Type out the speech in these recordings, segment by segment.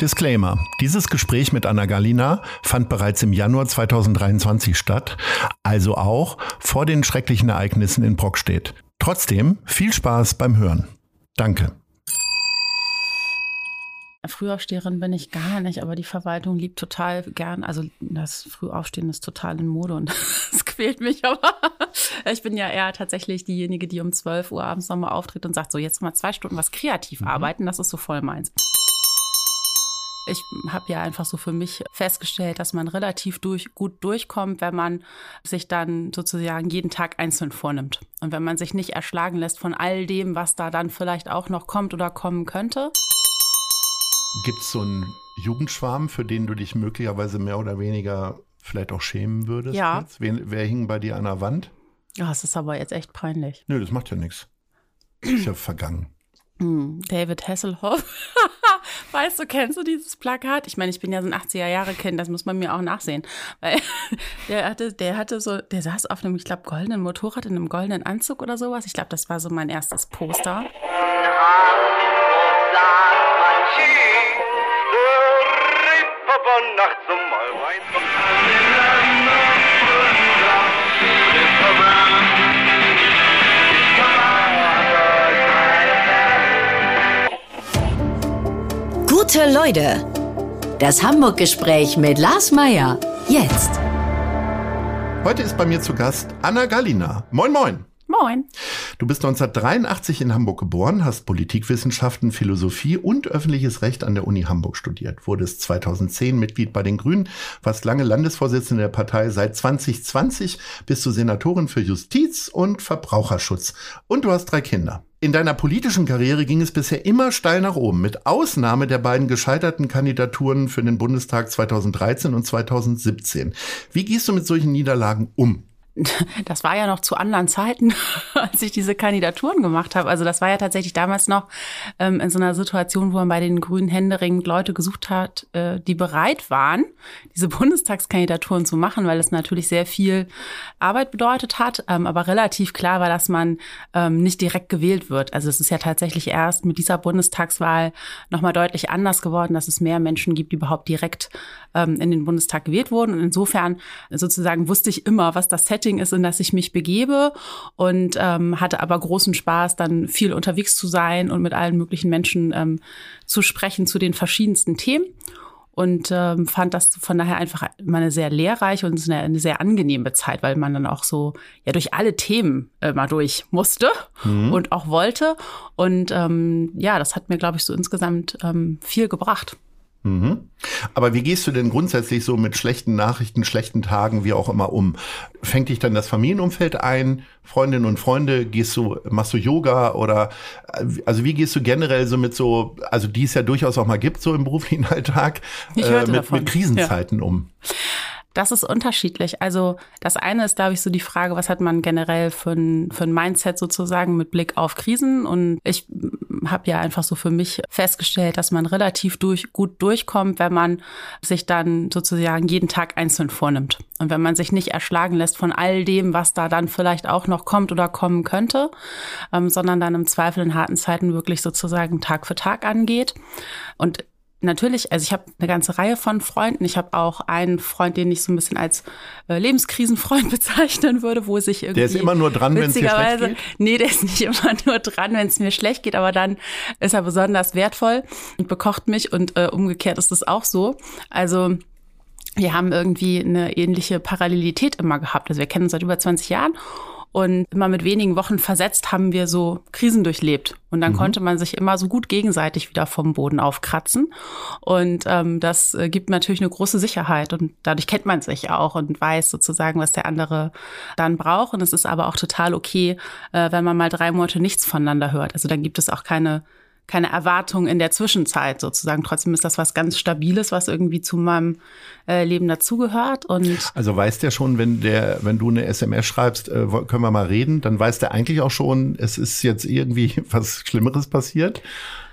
Disclaimer. Dieses Gespräch mit Anna Galina fand bereits im Januar 2023 statt, also auch vor den schrecklichen Ereignissen in Brockstedt. Trotzdem viel Spaß beim Hören. Danke. Frühaufsteherin bin ich gar nicht, aber die Verwaltung liebt total gern. Also das Frühaufstehen ist total in Mode und das quält mich, aber ich bin ja eher tatsächlich diejenige, die um 12 Uhr abends nochmal auftritt und sagt, so jetzt mal zwei Stunden was kreativ mhm. arbeiten, das ist so voll meins. Ich habe ja einfach so für mich festgestellt, dass man relativ durch, gut durchkommt, wenn man sich dann sozusagen jeden Tag einzeln vornimmt. Und wenn man sich nicht erschlagen lässt von all dem, was da dann vielleicht auch noch kommt oder kommen könnte. Gibt es so einen Jugendschwarm, für den du dich möglicherweise mehr oder weniger vielleicht auch schämen würdest? Ja. Wer, wer hing bei dir an der Wand? Ja, oh, es ist aber jetzt echt peinlich. Nö, das macht ja nichts. Ist ja vergangen. Hm, David Hasselhoff. weißt du, kennst du dieses Plakat? Ich meine, ich bin ja so ein 80er-Jahre-Kind, das muss man mir auch nachsehen. Weil der hatte, der hatte so, der saß auf einem, ich glaube, goldenen Motorrad in einem goldenen Anzug oder sowas. Ich glaube, das war so mein erstes Poster. Gute Leute. Das Hamburg-Gespräch mit Lars Meier. Jetzt. Heute ist bei mir zu Gast Anna Galina. Moin, moin. Moin. Du bist 1983 in Hamburg geboren, hast Politikwissenschaften, Philosophie und öffentliches Recht an der Uni Hamburg studiert, wurdest 2010 Mitglied bei den Grünen, warst lange Landesvorsitzende der Partei. Seit 2020 bist du Senatorin für Justiz und Verbraucherschutz und du hast drei Kinder. In deiner politischen Karriere ging es bisher immer steil nach oben, mit Ausnahme der beiden gescheiterten Kandidaturen für den Bundestag 2013 und 2017. Wie gehst du mit solchen Niederlagen um? das war ja noch zu anderen Zeiten, als ich diese Kandidaturen gemacht habe. Also das war ja tatsächlich damals noch ähm, in so einer Situation, wo man bei den Grünen händeringend Leute gesucht hat, äh, die bereit waren, diese Bundestagskandidaturen zu machen, weil es natürlich sehr viel Arbeit bedeutet hat, ähm, aber relativ klar war, dass man ähm, nicht direkt gewählt wird. Also es ist ja tatsächlich erst mit dieser Bundestagswahl nochmal deutlich anders geworden, dass es mehr Menschen gibt, die überhaupt direkt ähm, in den Bundestag gewählt wurden. Und insofern sozusagen wusste ich immer, was das Setting ist, in das ich mich begebe und ähm, hatte aber großen Spaß, dann viel unterwegs zu sein und mit allen möglichen Menschen ähm, zu sprechen zu den verschiedensten Themen und ähm, fand das von daher einfach immer eine sehr lehrreiche und eine, eine, sehr angenehme Zeit, weil man dann auch so ja durch alle Themen mal durch musste mhm. und auch wollte. Und ähm, ja, das hat mir, glaube ich, so insgesamt ähm, viel gebracht. Mhm. Aber wie gehst du denn grundsätzlich so mit schlechten Nachrichten, schlechten Tagen, wie auch immer um? Fängt dich dann das Familienumfeld ein? Freundinnen und Freunde? Gehst du, machst du Yoga oder, also wie gehst du generell so mit so, also die es ja durchaus auch mal gibt, so im beruflichen Alltag, äh, mit, mit, Krisenzeiten ja. um? Das ist unterschiedlich. Also das eine ist, glaube ich, so die Frage, was hat man generell für ein, für ein Mindset sozusagen mit Blick auf Krisen? Und ich habe ja einfach so für mich festgestellt, dass man relativ durch, gut durchkommt, wenn man sich dann sozusagen jeden Tag einzeln vornimmt. Und wenn man sich nicht erschlagen lässt von all dem, was da dann vielleicht auch noch kommt oder kommen könnte, ähm, sondern dann im Zweifel in harten Zeiten wirklich sozusagen Tag für Tag angeht. Und natürlich, also ich habe eine ganze Reihe von Freunden. Ich habe auch einen Freund, den ich so ein bisschen als äh, Lebenskrisenfreund bezeichnen würde, wo sich irgendwie. Der ist immer nur dran, wenn es dir schlecht geht? Nee, der ist nicht immer nur dran, wenn es mir schlecht geht, aber dann ist er besonders wertvoll und bekocht mich und äh, umgekehrt ist es auch so. Also wir haben irgendwie eine ähnliche Parallelität immer gehabt. Also wir kennen uns seit über 20 Jahren und immer mit wenigen Wochen versetzt haben wir so Krisen durchlebt. Und dann mhm. konnte man sich immer so gut gegenseitig wieder vom Boden aufkratzen. Und ähm, das äh, gibt natürlich eine große Sicherheit. Und dadurch kennt man sich auch und weiß sozusagen, was der andere dann braucht. Und es ist aber auch total okay, äh, wenn man mal drei Monate nichts voneinander hört. Also dann gibt es auch keine keine Erwartung in der Zwischenzeit sozusagen. Trotzdem ist das was ganz Stabiles, was irgendwie zu meinem äh, Leben dazugehört. Und also weiß der schon, wenn der, wenn du eine SMS schreibst, äh, können wir mal reden, dann weiß der eigentlich auch schon, es ist jetzt irgendwie was Schlimmeres passiert?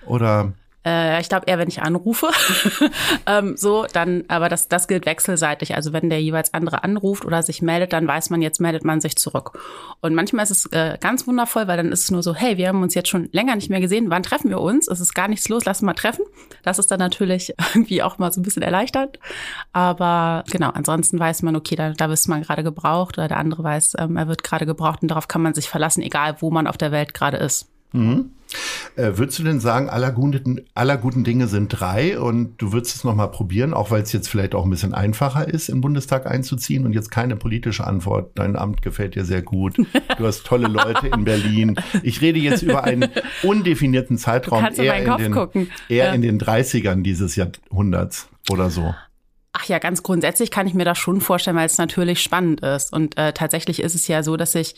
Oder? Äh, ich glaube eher, wenn ich anrufe. ähm, so, dann, aber das, das gilt wechselseitig. Also wenn der jeweils andere anruft oder sich meldet, dann weiß man, jetzt meldet man sich zurück. Und manchmal ist es äh, ganz wundervoll, weil dann ist es nur so, hey, wir haben uns jetzt schon länger nicht mehr gesehen. Wann treffen wir uns? Es ist gar nichts los, lass mal treffen. Das ist dann natürlich irgendwie auch mal so ein bisschen erleichternd. Aber genau, ansonsten weiß man, okay, da, da ist man gerade gebraucht oder der andere weiß, ähm, er wird gerade gebraucht und darauf kann man sich verlassen, egal wo man auf der Welt gerade ist. Mhm. Äh, würdest du denn sagen, aller guten, aller guten Dinge sind drei und du würdest es nochmal probieren, auch weil es jetzt vielleicht auch ein bisschen einfacher ist, im Bundestag einzuziehen und jetzt keine politische Antwort. Dein Amt gefällt dir sehr gut. Du hast tolle Leute in Berlin. Ich rede jetzt über einen undefinierten Zeitraum, eher, in den, gucken. eher ja. in den 30ern dieses Jahrhunderts oder so. Ach ja, ganz grundsätzlich kann ich mir das schon vorstellen, weil es natürlich spannend ist. Und äh, tatsächlich ist es ja so, dass ich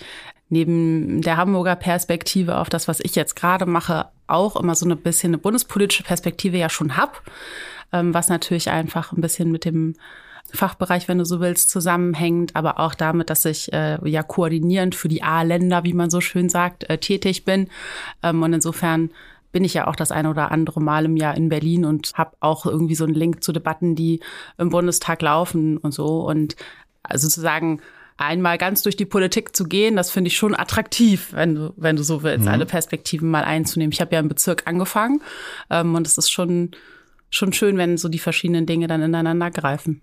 neben der Hamburger Perspektive auf das, was ich jetzt gerade mache, auch immer so ein bisschen eine bundespolitische Perspektive ja schon hab, ähm, was natürlich einfach ein bisschen mit dem Fachbereich, wenn du so willst, zusammenhängt, aber auch damit, dass ich äh, ja koordinierend für die A-Länder, wie man so schön sagt, äh, tätig bin. Ähm, und insofern bin ich ja auch das eine oder andere Mal im Jahr in Berlin und habe auch irgendwie so einen Link zu Debatten, die im Bundestag laufen und so. Und also sozusagen einmal ganz durch die Politik zu gehen, das finde ich schon attraktiv, wenn du, wenn du so willst, mhm. alle Perspektiven mal einzunehmen. Ich habe ja im Bezirk angefangen ähm, und es ist schon, schon schön, wenn so die verschiedenen Dinge dann ineinander greifen.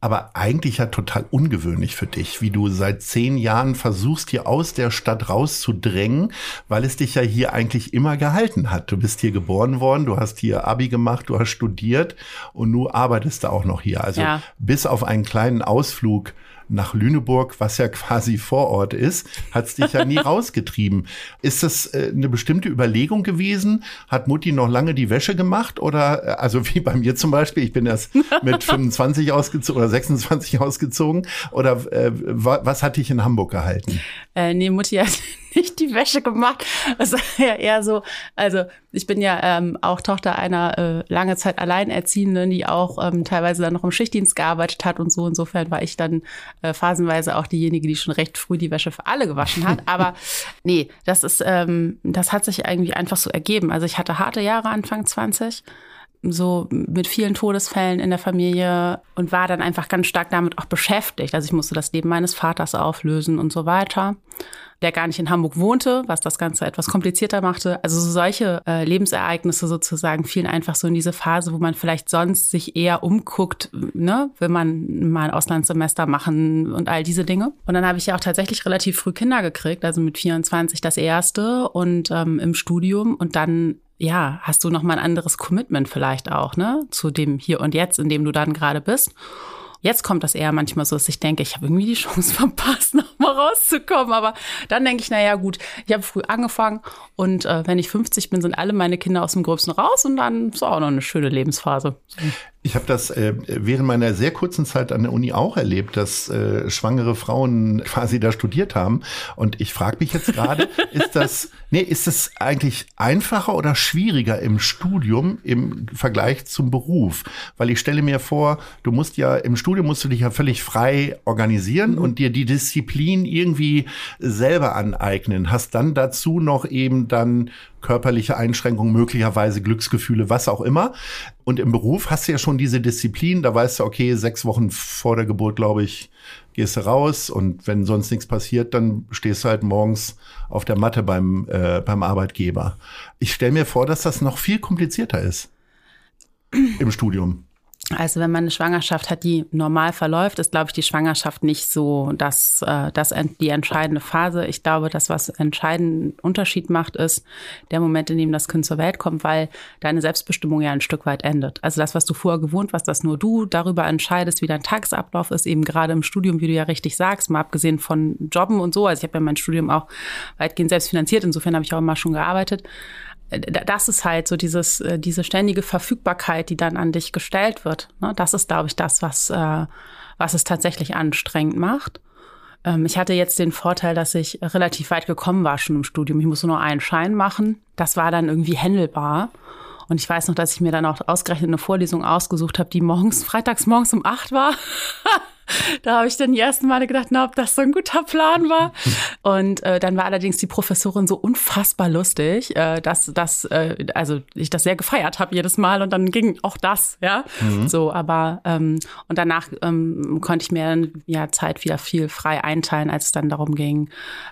Aber eigentlich ja total ungewöhnlich für dich, wie du seit zehn Jahren versuchst, hier aus der Stadt rauszudrängen, weil es dich ja hier eigentlich immer gehalten hat. Du bist hier geboren worden, du hast hier Abi gemacht, du hast studiert und du arbeitest da auch noch hier. Also ja. bis auf einen kleinen Ausflug nach Lüneburg, was ja quasi vor Ort ist, hat es dich ja nie rausgetrieben. Ist das äh, eine bestimmte Überlegung gewesen? Hat Mutti noch lange die Wäsche gemacht? Oder, äh, also wie bei mir zum Beispiel, ich bin erst mit 25 ausgezogen oder 26 ausgezogen. Oder äh, was hat dich in Hamburg gehalten? Äh, nee, Mutti hat nicht die Wäsche gemacht. Das war ja eher so, also ich bin ja ähm, auch Tochter einer äh, lange Zeit Alleinerziehenden, die auch ähm, teilweise dann noch im Schichtdienst gearbeitet hat und so. Insofern war ich dann äh, phasenweise auch diejenige, die schon recht früh die Wäsche für alle gewaschen hat. Aber nee, das ist, ähm, das hat sich irgendwie einfach so ergeben. Also ich hatte harte Jahre Anfang 20 so mit vielen Todesfällen in der Familie und war dann einfach ganz stark damit auch beschäftigt. Also ich musste das Leben meines Vaters auflösen und so weiter der gar nicht in Hamburg wohnte, was das Ganze etwas komplizierter machte. Also so solche äh, Lebensereignisse sozusagen fielen einfach so in diese Phase, wo man vielleicht sonst sich eher umguckt, ne, will man mal ein Auslandssemester machen und all diese Dinge. Und dann habe ich ja auch tatsächlich relativ früh Kinder gekriegt, also mit 24 das erste und ähm, im Studium und dann ja, hast du noch mal ein anderes Commitment vielleicht auch, ne, zu dem Hier und Jetzt, in dem du dann gerade bist. Jetzt kommt das eher manchmal so, dass ich denke, ich habe irgendwie die Chance verpasst, noch mal rauszukommen. Aber dann denke ich, naja, gut, ich habe früh angefangen und äh, wenn ich 50 bin, sind alle meine Kinder aus dem Gröbsten raus und dann ist auch noch eine schöne Lebensphase. Ich habe das äh, während meiner sehr kurzen Zeit an der Uni auch erlebt, dass äh, schwangere Frauen quasi da studiert haben. Und ich frage mich jetzt gerade, ist das, nee, ist das eigentlich einfacher oder schwieriger im Studium im Vergleich zum Beruf? Weil ich stelle mir vor, du musst ja im Studium musst du dich ja völlig frei organisieren mhm. und dir die Disziplin irgendwie selber aneignen. Hast dann dazu noch eben dann körperliche Einschränkungen, möglicherweise Glücksgefühle, was auch immer. Und im Beruf hast du ja schon diese Disziplin, da weißt du, okay, sechs Wochen vor der Geburt, glaube ich, gehst du raus und wenn sonst nichts passiert, dann stehst du halt morgens auf der Matte beim, äh, beim Arbeitgeber. Ich stelle mir vor, dass das noch viel komplizierter ist im Studium. Also wenn man eine Schwangerschaft hat, die normal verläuft, ist, glaube ich, die Schwangerschaft nicht so das, äh, das die entscheidende Phase. Ich glaube, das, was entscheidenden Unterschied macht, ist der Moment, in dem das Kind zur Welt kommt, weil deine Selbstbestimmung ja ein Stück weit endet. Also das, was du vorher gewohnt warst, dass nur du darüber entscheidest, wie dein Tagesablauf ist, eben gerade im Studium, wie du ja richtig sagst, mal abgesehen von Jobben und so. Also ich habe ja mein Studium auch weitgehend selbst finanziert, insofern habe ich auch immer schon gearbeitet das ist halt so dieses, äh, diese ständige Verfügbarkeit, die dann an dich gestellt wird. Ne? Das ist, glaube ich, das, was, äh, was es tatsächlich anstrengend macht. Ähm, ich hatte jetzt den Vorteil, dass ich relativ weit gekommen war schon im Studium. Ich musste nur einen Schein machen. Das war dann irgendwie händelbar. Und ich weiß noch, dass ich mir dann auch ausgerechnet eine Vorlesung ausgesucht habe, die morgens, freitags morgens um acht war. da habe ich dann die ersten Male gedacht, na, ob das so ein guter Plan war. Und äh, dann war allerdings die Professorin so unfassbar lustig, äh, dass, dass äh, also ich das sehr gefeiert habe jedes Mal und dann ging auch das, ja. Mhm. So, aber ähm, und danach ähm, konnte ich mir ja Zeit wieder viel frei einteilen, als es dann darum ging,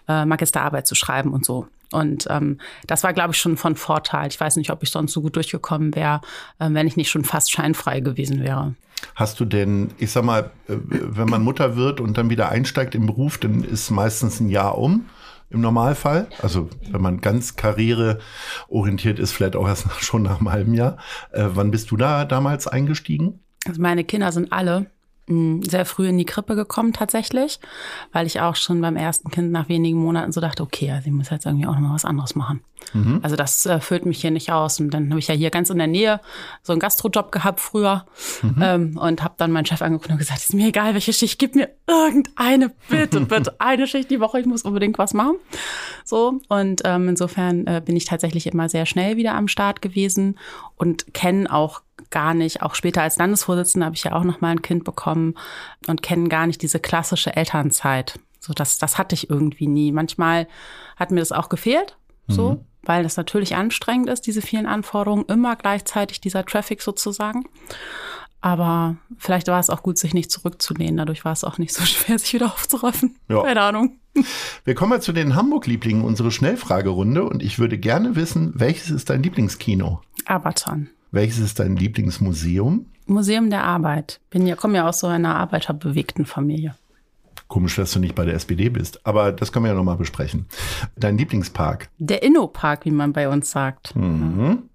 äh, Magisterarbeit zu schreiben und so. Und ähm, das war, glaube ich, schon von Vorteil. Ich weiß nicht, ob ich sonst so gut durchgekommen wäre, äh, wenn ich nicht schon fast scheinfrei gewesen wäre. Hast du denn, ich sag mal, äh, wenn man Mutter wird und dann wieder einsteigt im Beruf, dann ist meistens ein Jahr um im Normalfall. Also wenn man ganz karriereorientiert ist, vielleicht auch erst schon nach einem halben Jahr. Äh, wann bist du da damals eingestiegen? Also meine Kinder sind alle sehr früh in die Krippe gekommen tatsächlich, weil ich auch schon beim ersten Kind nach wenigen Monaten so dachte, okay, also ich muss jetzt irgendwie auch noch mal was anderes machen. Mhm. Also das äh, füllt mich hier nicht aus. Und dann habe ich ja hier ganz in der Nähe so einen Gastrojob gehabt früher mhm. ähm, und habe dann meinen Chef angeguckt und gesagt, ist mir egal, welche Schicht, gib mir irgendeine, bitte, bitte, eine Schicht die Woche, ich muss unbedingt was machen. So und ähm, insofern äh, bin ich tatsächlich immer sehr schnell wieder am Start gewesen und kenne auch gar nicht, auch später als Landesvorsitzende habe ich ja auch noch mal ein Kind bekommen und kennen gar nicht diese klassische Elternzeit. So, das, das hatte ich irgendwie nie. Manchmal hat mir das auch gefehlt, so, mhm. weil das natürlich anstrengend ist, diese vielen Anforderungen, immer gleichzeitig dieser Traffic sozusagen. Aber vielleicht war es auch gut, sich nicht zurückzulehnen. Dadurch war es auch nicht so schwer, sich wieder aufzuraffen. Ja. Keine Ahnung. Wir kommen mal zu den Hamburg-Lieblingen, unsere Schnellfragerunde. Und ich würde gerne wissen, welches ist dein Lieblingskino? Abaton. Welches ist dein Lieblingsmuseum? Museum der Arbeit. Bin ja, komme ja aus so einer arbeiterbewegten Familie. Komisch, dass du nicht bei der SPD bist. Aber das können wir ja nochmal besprechen. Dein Lieblingspark? Der Innopark, wie man bei uns sagt. Mhm.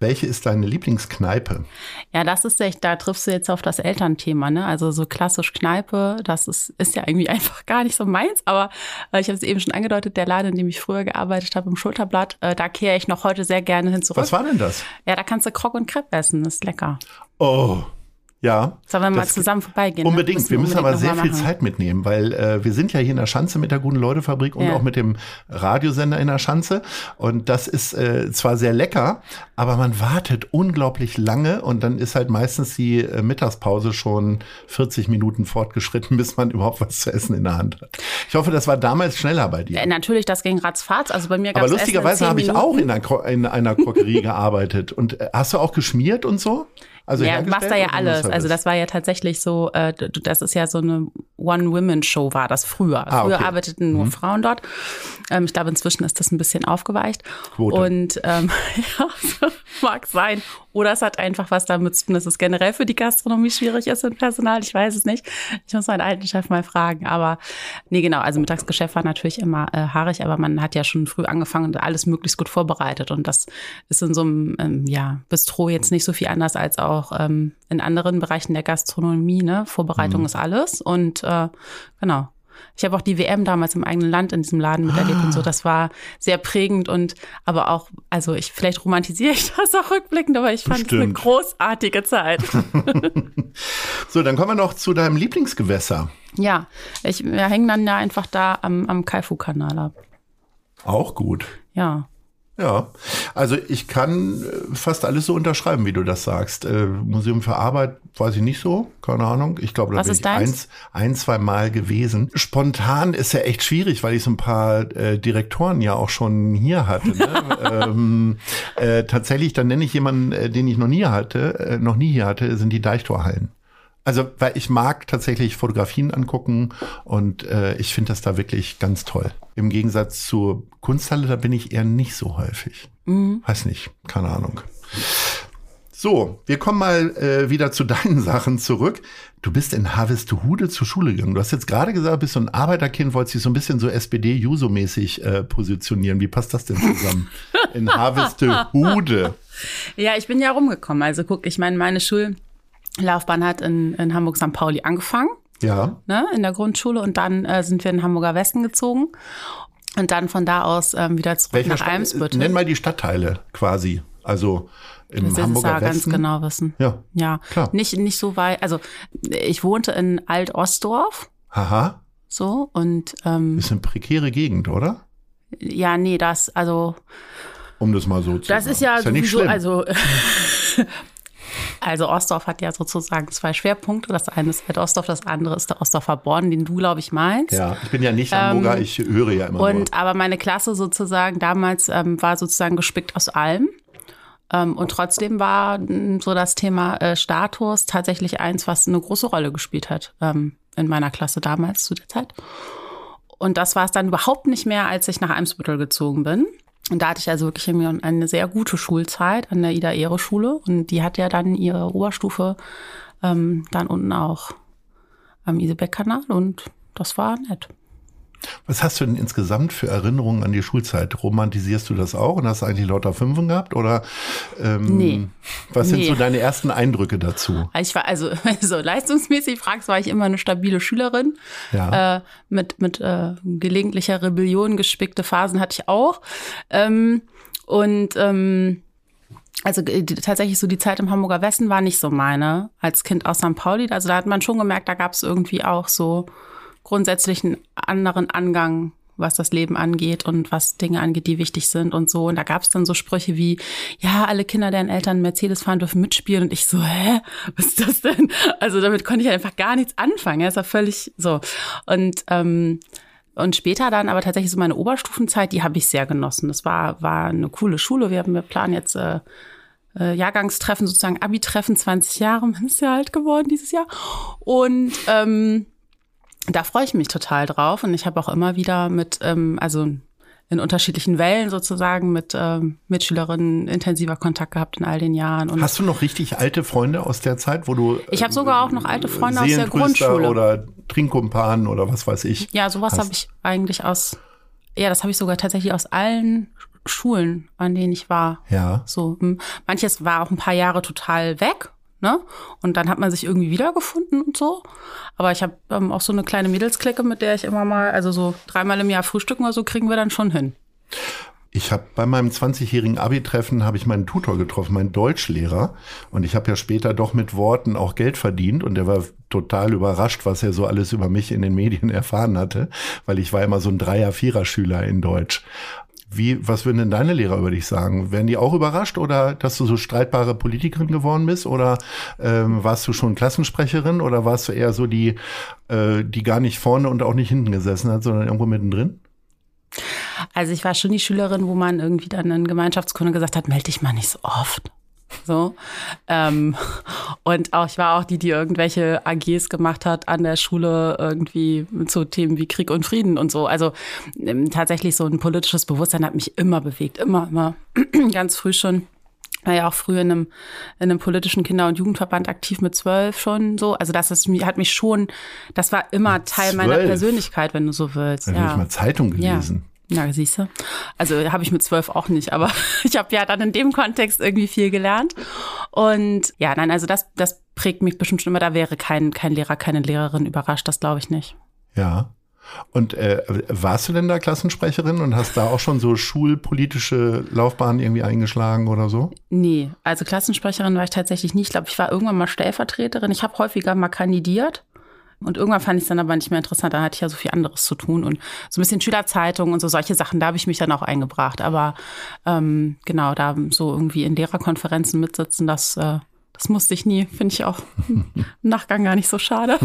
Welche ist deine Lieblingskneipe? Ja, das ist echt, da triffst du jetzt auf das Elternthema, ne? Also so klassisch Kneipe, das ist, ist ja irgendwie einfach gar nicht so meins, aber äh, ich habe es eben schon angedeutet, der Laden, in dem ich früher gearbeitet habe, im Schulterblatt, äh, da kehre ich noch heute sehr gerne hin zurück. Was war denn das? Ja, da kannst du Krog und Crepe essen, das ist lecker. Oh, ja. Sollen wir mal zusammen vorbeigehen? Ne? Unbedingt. Ne? Wir müssen aber sehr viel Zeit mitnehmen, weil äh, wir sind ja hier in der Schanze mit der Guten Leute Fabrik und ja. auch mit dem Radiosender in der Schanze. Und das ist äh, zwar sehr lecker, aber man wartet unglaublich lange und dann ist halt meistens die äh, Mittagspause schon 40 Minuten fortgeschritten, bis man überhaupt was zu essen in der Hand hat. Ich hoffe, das war damals schneller bei dir. Ja, natürlich, das ging ratzfatz. Also bei mir gab Aber lustigerweise habe ich auch in einer, in einer Krokerie gearbeitet. Und äh, hast du auch geschmiert und so? Also ja, du machst da ja alles. Also das war ja tatsächlich so, äh, das ist ja so eine One-Women-Show war das früher. Ah, früher arbeiteten nur mhm. Frauen dort. Ähm, ich glaube, inzwischen ist das ein bisschen aufgeweicht. Quote. Und ähm, ja, mag sein. Oder es hat einfach was damit zu tun, dass es generell für die Gastronomie schwierig ist mit Personal. Ich weiß es nicht. Ich muss meinen alten Chef mal fragen. Aber nee, genau. Also Mittagsgeschäft war natürlich immer äh, haarig, aber man hat ja schon früh angefangen und alles möglichst gut vorbereitet. Und das ist in so einem ähm, ja, Bistro jetzt nicht so viel anders als auch ähm, in anderen Bereichen der Gastronomie. Ne? Vorbereitung mhm. ist alles. Und äh, genau. Ich habe auch die WM damals im eigenen Land in diesem Laden miterlebt ah. und so. Ah. Das war sehr prägend und aber auch, also ich vielleicht romantisiere ich das auch rückblickend, aber ich fand es eine großartige Zeit. so, dann kommen wir noch zu deinem Lieblingsgewässer. Ja, ich, wir hängen dann ja einfach da am, am Kaifu-Kanal ab. Auch gut. Ja. Ja, also ich kann äh, fast alles so unterschreiben, wie du das sagst. Äh, Museum für Arbeit weiß ich nicht so, keine Ahnung. Ich glaube, da Was bin ich eins, ein, zwei Mal gewesen. Spontan ist ja echt schwierig, weil ich so ein paar äh, Direktoren ja auch schon hier hatte. Ne? ähm, äh, tatsächlich, dann nenne ich jemanden, äh, den ich noch nie hatte, äh, noch nie hier hatte, sind die Deichtorhallen. Also, weil ich mag tatsächlich Fotografien angucken und äh, ich finde das da wirklich ganz toll. Im Gegensatz zur Kunsthalle, da bin ich eher nicht so häufig. Mhm. Weiß nicht, keine Ahnung. So, wir kommen mal äh, wieder zu deinen Sachen zurück. Du bist in Harvestehude zur Schule gegangen. Du hast jetzt gerade gesagt, bist so ein Arbeiterkind, wolltest dich so ein bisschen so SPD-Juso-mäßig äh, positionieren. Wie passt das denn zusammen? in Harvestehude. Ja, ich bin ja rumgekommen. Also guck, ich meine, meine Schul Laufbahn hat in, in Hamburg St. Pauli angefangen. Ja. Ne, in der Grundschule und dann äh, sind wir in Hamburger Westen gezogen und dann von da aus ähm, wieder zurück Welcher nach Stadt, Eimsbüttel. Nenn mal die Stadtteile quasi. Also im das Hamburger ja ganz genau wissen. Ja, ja, klar. Nicht nicht so weit. Also ich wohnte in Alt-Ostdorf. Haha. So und ähm, ist eine prekäre Gegend, oder? Ja, nee, das also. Um das mal so zu Das sagen. ist ja, ist ja nicht schlimm. also Also Ostdorf hat ja sozusagen zwei Schwerpunkte. Das eine ist Ed Ostdorf, das andere ist der Ostdorfer Born, den du, glaube ich, meinst. Ja, ich bin ja nicht Hamburger, ähm, ich höre ja immer und, nur. Aber meine Klasse sozusagen damals ähm, war sozusagen gespickt aus allem. Ähm, und trotzdem war so das Thema äh, Status tatsächlich eins, was eine große Rolle gespielt hat ähm, in meiner Klasse damals zu der Zeit. Und das war es dann überhaupt nicht mehr, als ich nach Eimsbüttel gezogen bin. Und da hatte ich also wirklich eine sehr gute Schulzeit an der Ida-Ehre-Schule. Und die hat ja dann ihre Oberstufe ähm, dann unten auch am Isebeck-Kanal. Und das war nett. Was hast du denn insgesamt für Erinnerungen an die Schulzeit? Romantisierst du das auch und hast eigentlich lauter Fünfen gehabt? Oder ähm, nee. was sind nee. so deine ersten Eindrücke dazu? Ich war also, so leistungsmäßig fragst, war ich immer eine stabile Schülerin. Ja. Äh, mit mit äh, gelegentlicher Rebellion gespickte Phasen hatte ich auch. Ähm, und ähm, also äh, tatsächlich so die Zeit im Hamburger Westen war nicht so meine als Kind aus St. Pauli. Also da hat man schon gemerkt, da gab es irgendwie auch so grundsätzlich einen anderen Angang was das Leben angeht und was Dinge angeht, die wichtig sind und so. Und da gab es dann so Sprüche wie, ja, alle Kinder, deren Eltern Mercedes fahren, dürfen mitspielen. Und ich so, hä, was ist das denn? Also damit konnte ich einfach gar nichts anfangen. Ja, ist ja völlig so. Und ähm, und später dann aber tatsächlich so meine Oberstufenzeit, die habe ich sehr genossen. Das war, war eine coole Schule. Wir haben wir planen jetzt äh, äh, Jahrgangstreffen, sozusagen Abi-Treffen, 20 Jahre, man ist ja alt geworden dieses Jahr. Und ähm, da freue ich mich total drauf und ich habe auch immer wieder mit, ähm, also in unterschiedlichen Wellen sozusagen mit ähm, Mitschülerinnen intensiver Kontakt gehabt in all den Jahren. Und Hast du noch richtig alte Freunde aus der Zeit, wo du? Ich habe sogar auch noch alte Freunde aus der Grundschule oder Trinkkumpanen oder was weiß ich. Ja, sowas habe ich eigentlich aus. Ja, das habe ich sogar tatsächlich aus allen Schulen, an denen ich war. Ja. So, manches war auch ein paar Jahre total weg Ne? Und dann hat man sich irgendwie wiedergefunden und so. Aber ich habe ähm, auch so eine kleine Mädelsklicke, mit der ich immer mal, also so dreimal im Jahr frühstücken oder so, kriegen wir dann schon hin. Ich habe bei meinem 20-jährigen Abi-Treffen habe ich meinen Tutor getroffen, meinen Deutschlehrer. Und ich habe ja später doch mit Worten auch Geld verdient. Und der war total überrascht, was er so alles über mich in den Medien erfahren hatte, weil ich war immer so ein Dreier-, Vierer-Schüler in Deutsch. Wie, was würden denn deine Lehrer über dich sagen? Wären die auch überrascht oder dass du so streitbare Politikerin geworden bist? Oder ähm, warst du schon Klassensprecherin oder warst du eher so die, äh, die gar nicht vorne und auch nicht hinten gesessen hat, sondern irgendwo mittendrin? Also ich war schon die Schülerin, wo man irgendwie dann in Gemeinschaftskunde gesagt hat, melde dich mal nicht so oft. So. Ähm, und auch, ich war auch die, die irgendwelche AGs gemacht hat an der Schule, irgendwie zu Themen wie Krieg und Frieden und so. Also ähm, tatsächlich so ein politisches Bewusstsein hat mich immer bewegt, immer, immer, ganz früh schon war ja auch früher in einem, in einem politischen Kinder- und Jugendverband aktiv mit zwölf schon so. Also das ist, hat mich schon, das war immer Teil meiner Persönlichkeit, wenn du so willst. Dann ja. habe ich mal Zeitung gelesen. Ja. Na, siehst du. Also habe ich mit zwölf auch nicht, aber ich habe ja dann in dem Kontext irgendwie viel gelernt. Und ja, nein, also das, das prägt mich bestimmt schon immer. Da wäre kein, kein Lehrer, keine Lehrerin überrascht, das glaube ich nicht. Ja. Und äh, warst du denn da Klassensprecherin und hast da auch schon so schulpolitische Laufbahnen irgendwie eingeschlagen oder so? Nee, also Klassensprecherin war ich tatsächlich nicht. Ich glaube, ich war irgendwann mal Stellvertreterin. Ich habe häufiger mal kandidiert. Und irgendwann fand ich es dann aber nicht mehr interessant. Da hatte ich ja so viel anderes zu tun und so ein bisschen Schülerzeitung und so solche Sachen. Da habe ich mich dann auch eingebracht. Aber ähm, genau, da so irgendwie in Lehrerkonferenzen mitsitzen, das äh, das musste ich nie, finde ich auch im Nachgang gar nicht so schade.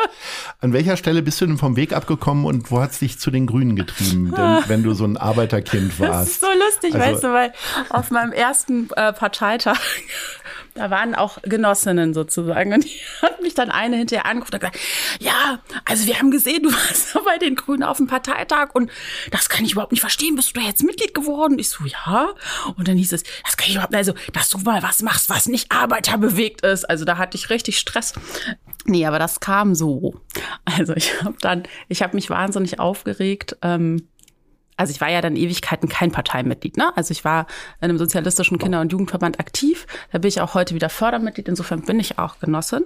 An welcher Stelle bist du denn vom Weg abgekommen und wo hat es dich zu den Grünen getrieben, denn, wenn du so ein Arbeiterkind warst? Das ist so lustig, also, weißt du, weil auf meinem ersten äh, Parteitag da waren auch Genossinnen sozusagen. Und die hat mich dann eine hinterher angerufen und gesagt, ja, also wir haben gesehen, du warst bei den Grünen auf dem Parteitag und das kann ich überhaupt nicht verstehen. Bist du da jetzt Mitglied geworden? Ich so, ja. Und dann hieß es, das kann ich überhaupt nicht, also, dass du mal was machst, was nicht arbeiterbewegt ist. Also da hatte ich richtig Stress. Nee, aber das kam so. Also ich habe dann, ich habe mich wahnsinnig aufgeregt. Ähm, also ich war ja dann Ewigkeiten kein Parteimitglied, ne? Also ich war in einem sozialistischen Kinder- und Jugendverband aktiv. Da bin ich auch heute wieder Fördermitglied. Insofern bin ich auch Genossin.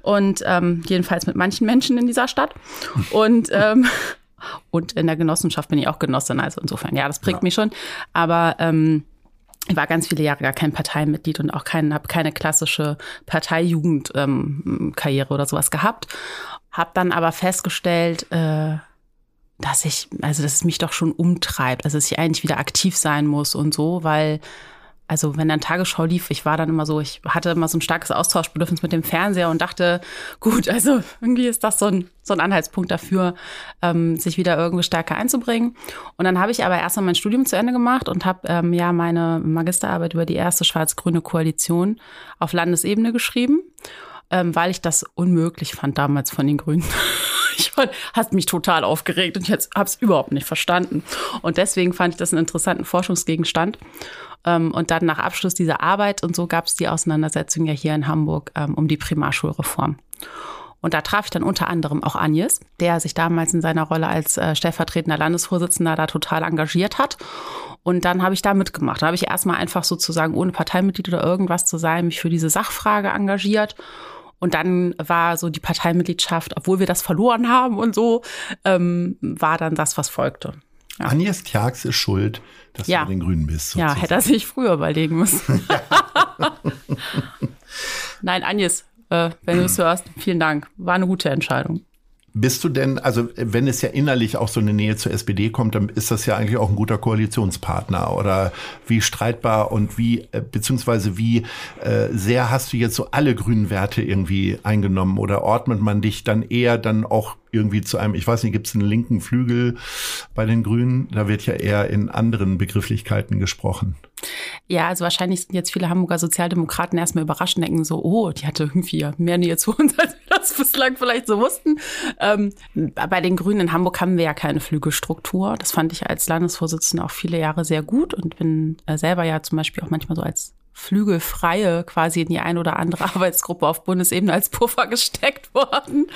Und ähm, jedenfalls mit manchen Menschen in dieser Stadt. Und ähm, und in der Genossenschaft bin ich auch Genossin. Also insofern, ja, das prägt ja. mich schon. Aber ähm, ich war ganz viele Jahre gar kein Parteimitglied und auch kein, habe keine klassische Parteijugendkarriere ähm, oder sowas gehabt. Hab dann aber festgestellt, äh, dass ich, also dass es mich doch schon umtreibt, also dass ich eigentlich wieder aktiv sein muss und so, weil also wenn dann Tagesschau lief, ich war dann immer so, ich hatte immer so ein starkes Austauschbedürfnis mit dem Fernseher und dachte, gut, also irgendwie ist das so ein, so ein Anhaltspunkt dafür, ähm, sich wieder irgendwie stärker einzubringen. Und dann habe ich aber erstmal mein Studium zu Ende gemacht und habe ähm, ja meine Magisterarbeit über die erste schwarz-grüne Koalition auf Landesebene geschrieben, ähm, weil ich das unmöglich fand damals von den Grünen. ich fand, hat mich total aufgeregt und jetzt habe es überhaupt nicht verstanden. Und deswegen fand ich das einen interessanten Forschungsgegenstand. Ähm, und dann nach Abschluss dieser Arbeit und so gab es die Auseinandersetzung ja hier in Hamburg ähm, um die Primarschulreform. Und da traf ich dann unter anderem auch Agnes, der sich damals in seiner Rolle als äh, stellvertretender Landesvorsitzender da total engagiert hat. Und dann habe ich da mitgemacht. Da habe ich erstmal einfach sozusagen ohne Parteimitglied oder irgendwas zu sein, mich für diese Sachfrage engagiert. Und dann war so die Parteimitgliedschaft, obwohl wir das verloren haben und so, ähm, war dann das, was folgte. Ja. Agnes Tjax ist schuld, dass ja. du bei den Grünen bist. Sozusagen. Ja, hätte er sich früher überlegen müssen. Nein, Agnes, äh, wenn du es hörst, vielen Dank. War eine gute Entscheidung. Bist du denn, also wenn es ja innerlich auch so eine Nähe zur SPD kommt, dann ist das ja eigentlich auch ein guter Koalitionspartner. Oder wie streitbar und wie, äh, beziehungsweise wie äh, sehr hast du jetzt so alle grünen Werte irgendwie eingenommen? Oder ordnet man dich dann eher dann auch irgendwie zu einem, ich weiß nicht, gibt es einen linken Flügel bei den Grünen? Da wird ja eher in anderen Begrifflichkeiten gesprochen. Ja, also wahrscheinlich sind jetzt viele Hamburger Sozialdemokraten erstmal überrascht und denken so, oh, die hatte irgendwie mehr Nähe zu uns, als wir das bislang vielleicht so wussten. Ähm, bei den Grünen in Hamburg haben wir ja keine Flügelstruktur. Das fand ich als Landesvorsitzende auch viele Jahre sehr gut und bin äh, selber ja zum Beispiel auch manchmal so als Flügelfreie quasi in die ein oder andere Arbeitsgruppe auf Bundesebene als Puffer gesteckt worden.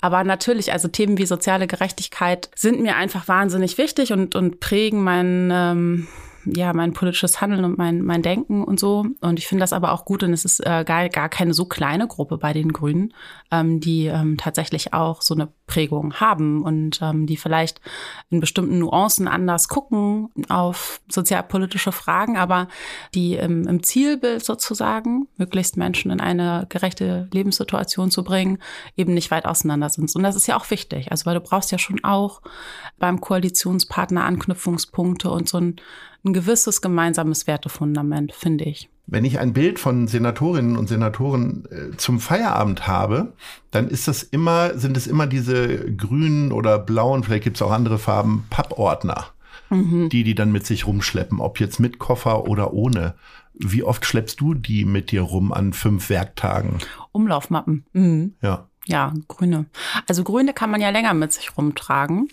Aber natürlich, also Themen wie soziale Gerechtigkeit sind mir einfach wahnsinnig wichtig und, und prägen mein, ähm, ja, mein politisches Handeln und mein, mein Denken und so. Und ich finde das aber auch gut und es ist äh, gar, gar keine so kleine Gruppe bei den Grünen, ähm, die ähm, tatsächlich auch so eine Prägung haben und ähm, die vielleicht in bestimmten Nuancen anders gucken auf sozialpolitische Fragen, aber die im, im Zielbild sozusagen, möglichst Menschen in eine gerechte Lebenssituation zu bringen, eben nicht weit auseinander sind. Und das ist ja auch wichtig. Also weil du brauchst ja schon auch beim Koalitionspartner Anknüpfungspunkte und so ein ein gewisses gemeinsames Wertefundament, finde ich. Wenn ich ein Bild von Senatorinnen und Senatoren äh, zum Feierabend habe, dann ist das immer, sind es immer diese grünen oder blauen, vielleicht gibt es auch andere Farben, Pappordner, mhm. die die dann mit sich rumschleppen, ob jetzt mit Koffer oder ohne. Wie oft schleppst du die mit dir rum an fünf Werktagen? Umlaufmappen. Mhm. Ja. Ja, grüne. Also grüne kann man ja länger mit sich rumtragen.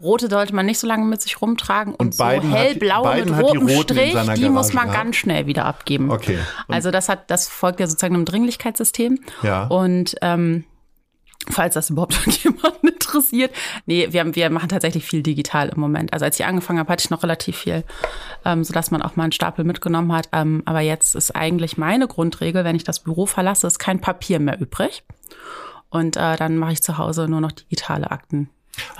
Rote sollte man nicht so lange mit sich rumtragen. Und, und so hellblau mit rotem Strich, die muss man gehabt. ganz schnell wieder abgeben. Okay. Und also das hat, das folgt ja sozusagen einem Dringlichkeitssystem. Ja. Und ähm, falls das überhaupt jemanden interessiert. Nee, wir, wir machen tatsächlich viel digital im Moment. Also als ich angefangen habe, hatte ich noch relativ viel, ähm, sodass man auch mal einen Stapel mitgenommen hat. Ähm, aber jetzt ist eigentlich meine Grundregel, wenn ich das Büro verlasse, ist kein Papier mehr übrig. Und äh, dann mache ich zu Hause nur noch digitale Akten.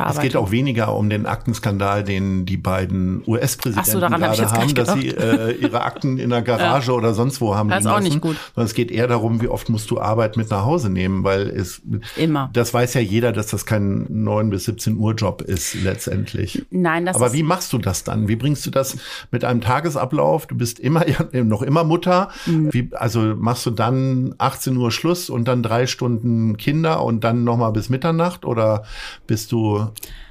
Es geht auch weniger um den Aktenskandal, den die beiden US-Präsidenten so, gerade hab haben, dass sie äh, ihre Akten in der Garage ja. oder sonst wo haben das ist auch nicht gut. Sondern es geht eher darum, wie oft musst du Arbeit mit nach Hause nehmen, weil es immer. Das weiß ja jeder, dass das kein 9 bis 17 Uhr Job ist letztendlich. Nein, das Aber wie machst du das dann? Wie bringst du das mit einem Tagesablauf? Du bist immer noch immer Mutter. Mhm. Wie, also machst du dann 18 Uhr Schluss und dann drei Stunden Kinder und dann nochmal bis Mitternacht oder bist du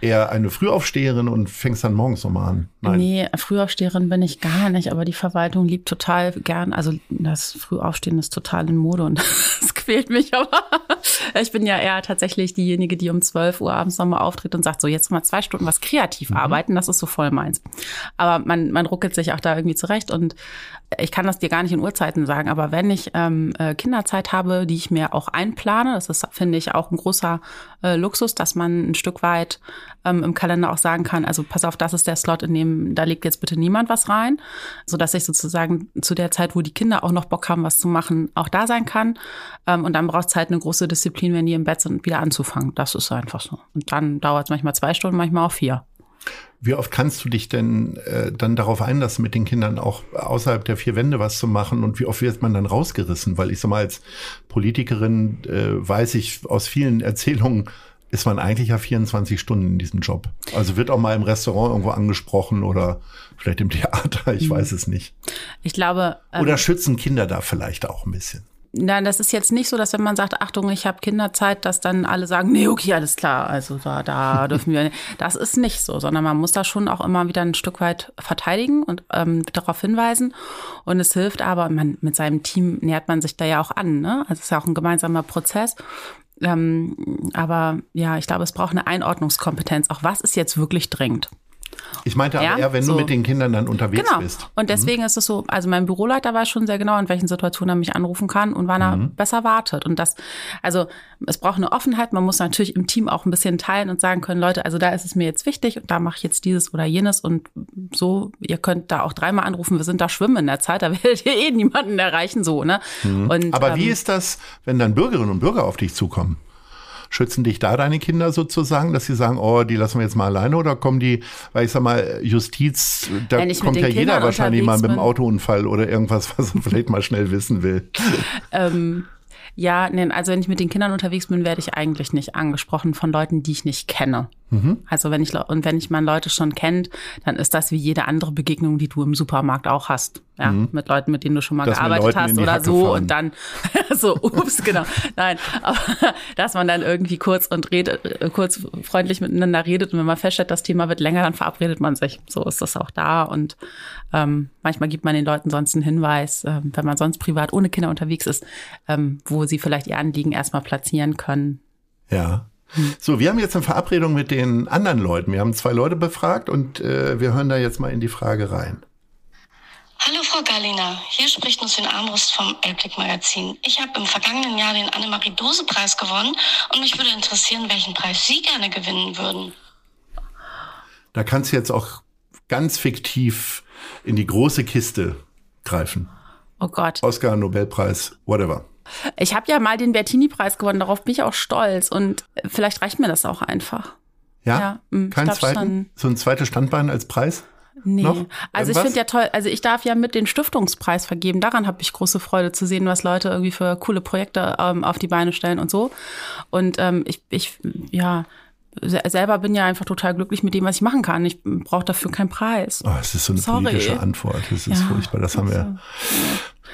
eher eine Frühaufsteherin und fängst dann morgens nochmal an? Nein. Nee, Frühaufsteherin bin ich gar nicht, aber die Verwaltung liebt total gern. Also das Frühaufstehen ist total in Mode und das quält mich, aber ich bin ja eher tatsächlich diejenige, die um 12 Uhr abends nochmal auftritt und sagt, so jetzt mal zwei Stunden was kreativ mhm. arbeiten, das ist so voll meins. Aber man, man ruckelt sich auch da irgendwie zurecht und ich kann das dir gar nicht in Uhrzeiten sagen, aber wenn ich ähm, äh, Kinderzeit habe, die ich mir auch einplane, das ist, finde ich, auch ein großer äh, Luxus, dass man ein Stück weit ähm, im Kalender auch sagen kann, also pass auf, das ist der Slot, in dem, da legt jetzt bitte niemand was rein, so dass ich sozusagen zu der Zeit, wo die Kinder auch noch Bock haben, was zu machen, auch da sein kann. Ähm, und dann braucht es halt eine große Disziplin, wenn die im Bett sind, wieder anzufangen. Das ist einfach so. Und dann dauert es manchmal zwei Stunden, manchmal auch vier. Wie oft kannst du dich denn äh, dann darauf einlassen, mit den Kindern auch außerhalb der vier Wände was zu machen? Und wie oft wird man dann rausgerissen? Weil ich so mal als Politikerin äh, weiß ich aus vielen Erzählungen, ist man eigentlich ja 24 Stunden in diesem Job. Also wird auch mal im Restaurant irgendwo angesprochen oder vielleicht im Theater, ich mhm. weiß es nicht. Ich glaube. Ähm, oder schützen Kinder da vielleicht auch ein bisschen? Nein, das ist jetzt nicht so, dass wenn man sagt, Achtung, ich habe Kinderzeit, dass dann alle sagen, nee, okay, alles klar, also da, da dürfen wir. Das ist nicht so, sondern man muss da schon auch immer wieder ein Stück weit verteidigen und ähm, darauf hinweisen. Und es hilft aber, man, mit seinem Team nähert man sich da ja auch an. Ne? Also es ist ja auch ein gemeinsamer Prozess. Ähm, aber ja, ich glaube, es braucht eine Einordnungskompetenz. Auch was ist jetzt wirklich dringend? Ich meinte ja, aber eher, wenn so. du mit den Kindern dann unterwegs genau. bist. Und deswegen mhm. ist es so, also mein Büroleiter weiß schon sehr genau, in welchen Situationen er mich anrufen kann und wann er mhm. besser wartet. Und das, also es braucht eine Offenheit. Man muss natürlich im Team auch ein bisschen teilen und sagen können, Leute, also da ist es mir jetzt wichtig und da mache ich jetzt dieses oder jenes und so, ihr könnt da auch dreimal anrufen, wir sind da schwimmen in der Zeit, da werdet ihr eh niemanden erreichen, so, ne? Mhm. Und, aber ähm, wie ist das, wenn dann Bürgerinnen und Bürger auf dich zukommen? Schützen dich da deine Kinder sozusagen, dass sie sagen, oh, die lassen wir jetzt mal alleine oder kommen die, weil ich sag mal, Justiz, da kommt ja jeder wahrscheinlich mal mit einem Autounfall oder irgendwas, was er vielleicht mal schnell wissen will. Ähm, ja, nee, also wenn ich mit den Kindern unterwegs bin, werde ich eigentlich nicht angesprochen von Leuten, die ich nicht kenne. Mhm. Also wenn ich und wenn ich mal Leute schon kennt, dann ist das wie jede andere Begegnung, die du im Supermarkt auch hast. Ja, mhm. mit Leuten, mit denen du schon mal dass gearbeitet hast oder Hacke so fahren. und dann so, ups, genau. Nein, aber dass man dann irgendwie kurz und redet, äh, kurz freundlich miteinander redet und wenn man feststellt, das Thema wird länger, dann verabredet man sich. So ist das auch da und ähm, manchmal gibt man den Leuten sonst einen Hinweis, äh, wenn man sonst privat ohne Kinder unterwegs ist, ähm, wo sie vielleicht ihr Anliegen erstmal platzieren können. Ja. So, wir haben jetzt eine Verabredung mit den anderen Leuten. Wir haben zwei Leute befragt und äh, wir hören da jetzt mal in die Frage rein. Hallo Frau Galina, hier spricht Nussin Armbrust vom Elblick Magazin. Ich habe im vergangenen Jahr den Annemarie Dose Preis gewonnen und mich würde interessieren, welchen Preis Sie gerne gewinnen würden. Da kannst du jetzt auch ganz fiktiv in die große Kiste greifen. Oh Gott. Oscar, Nobelpreis, whatever. Ich habe ja mal den Bertini-Preis gewonnen, darauf bin ich auch stolz und vielleicht reicht mir das auch einfach. Ja? ja mm, Kein zweiten? So ein zweites Standbein als Preis? Nee. Noch? Also ich finde ja toll, also ich darf ja mit den Stiftungspreis vergeben. Daran habe ich große Freude zu sehen, was Leute irgendwie für coole Projekte ähm, auf die Beine stellen und so. Und ähm, ich, ich, ja, selber bin ja einfach total glücklich mit dem, was ich machen kann. Ich brauche dafür keinen Preis. Oh, es ist so eine Sorry. politische Antwort. Das ist ja, furchtbar. Das haben wir.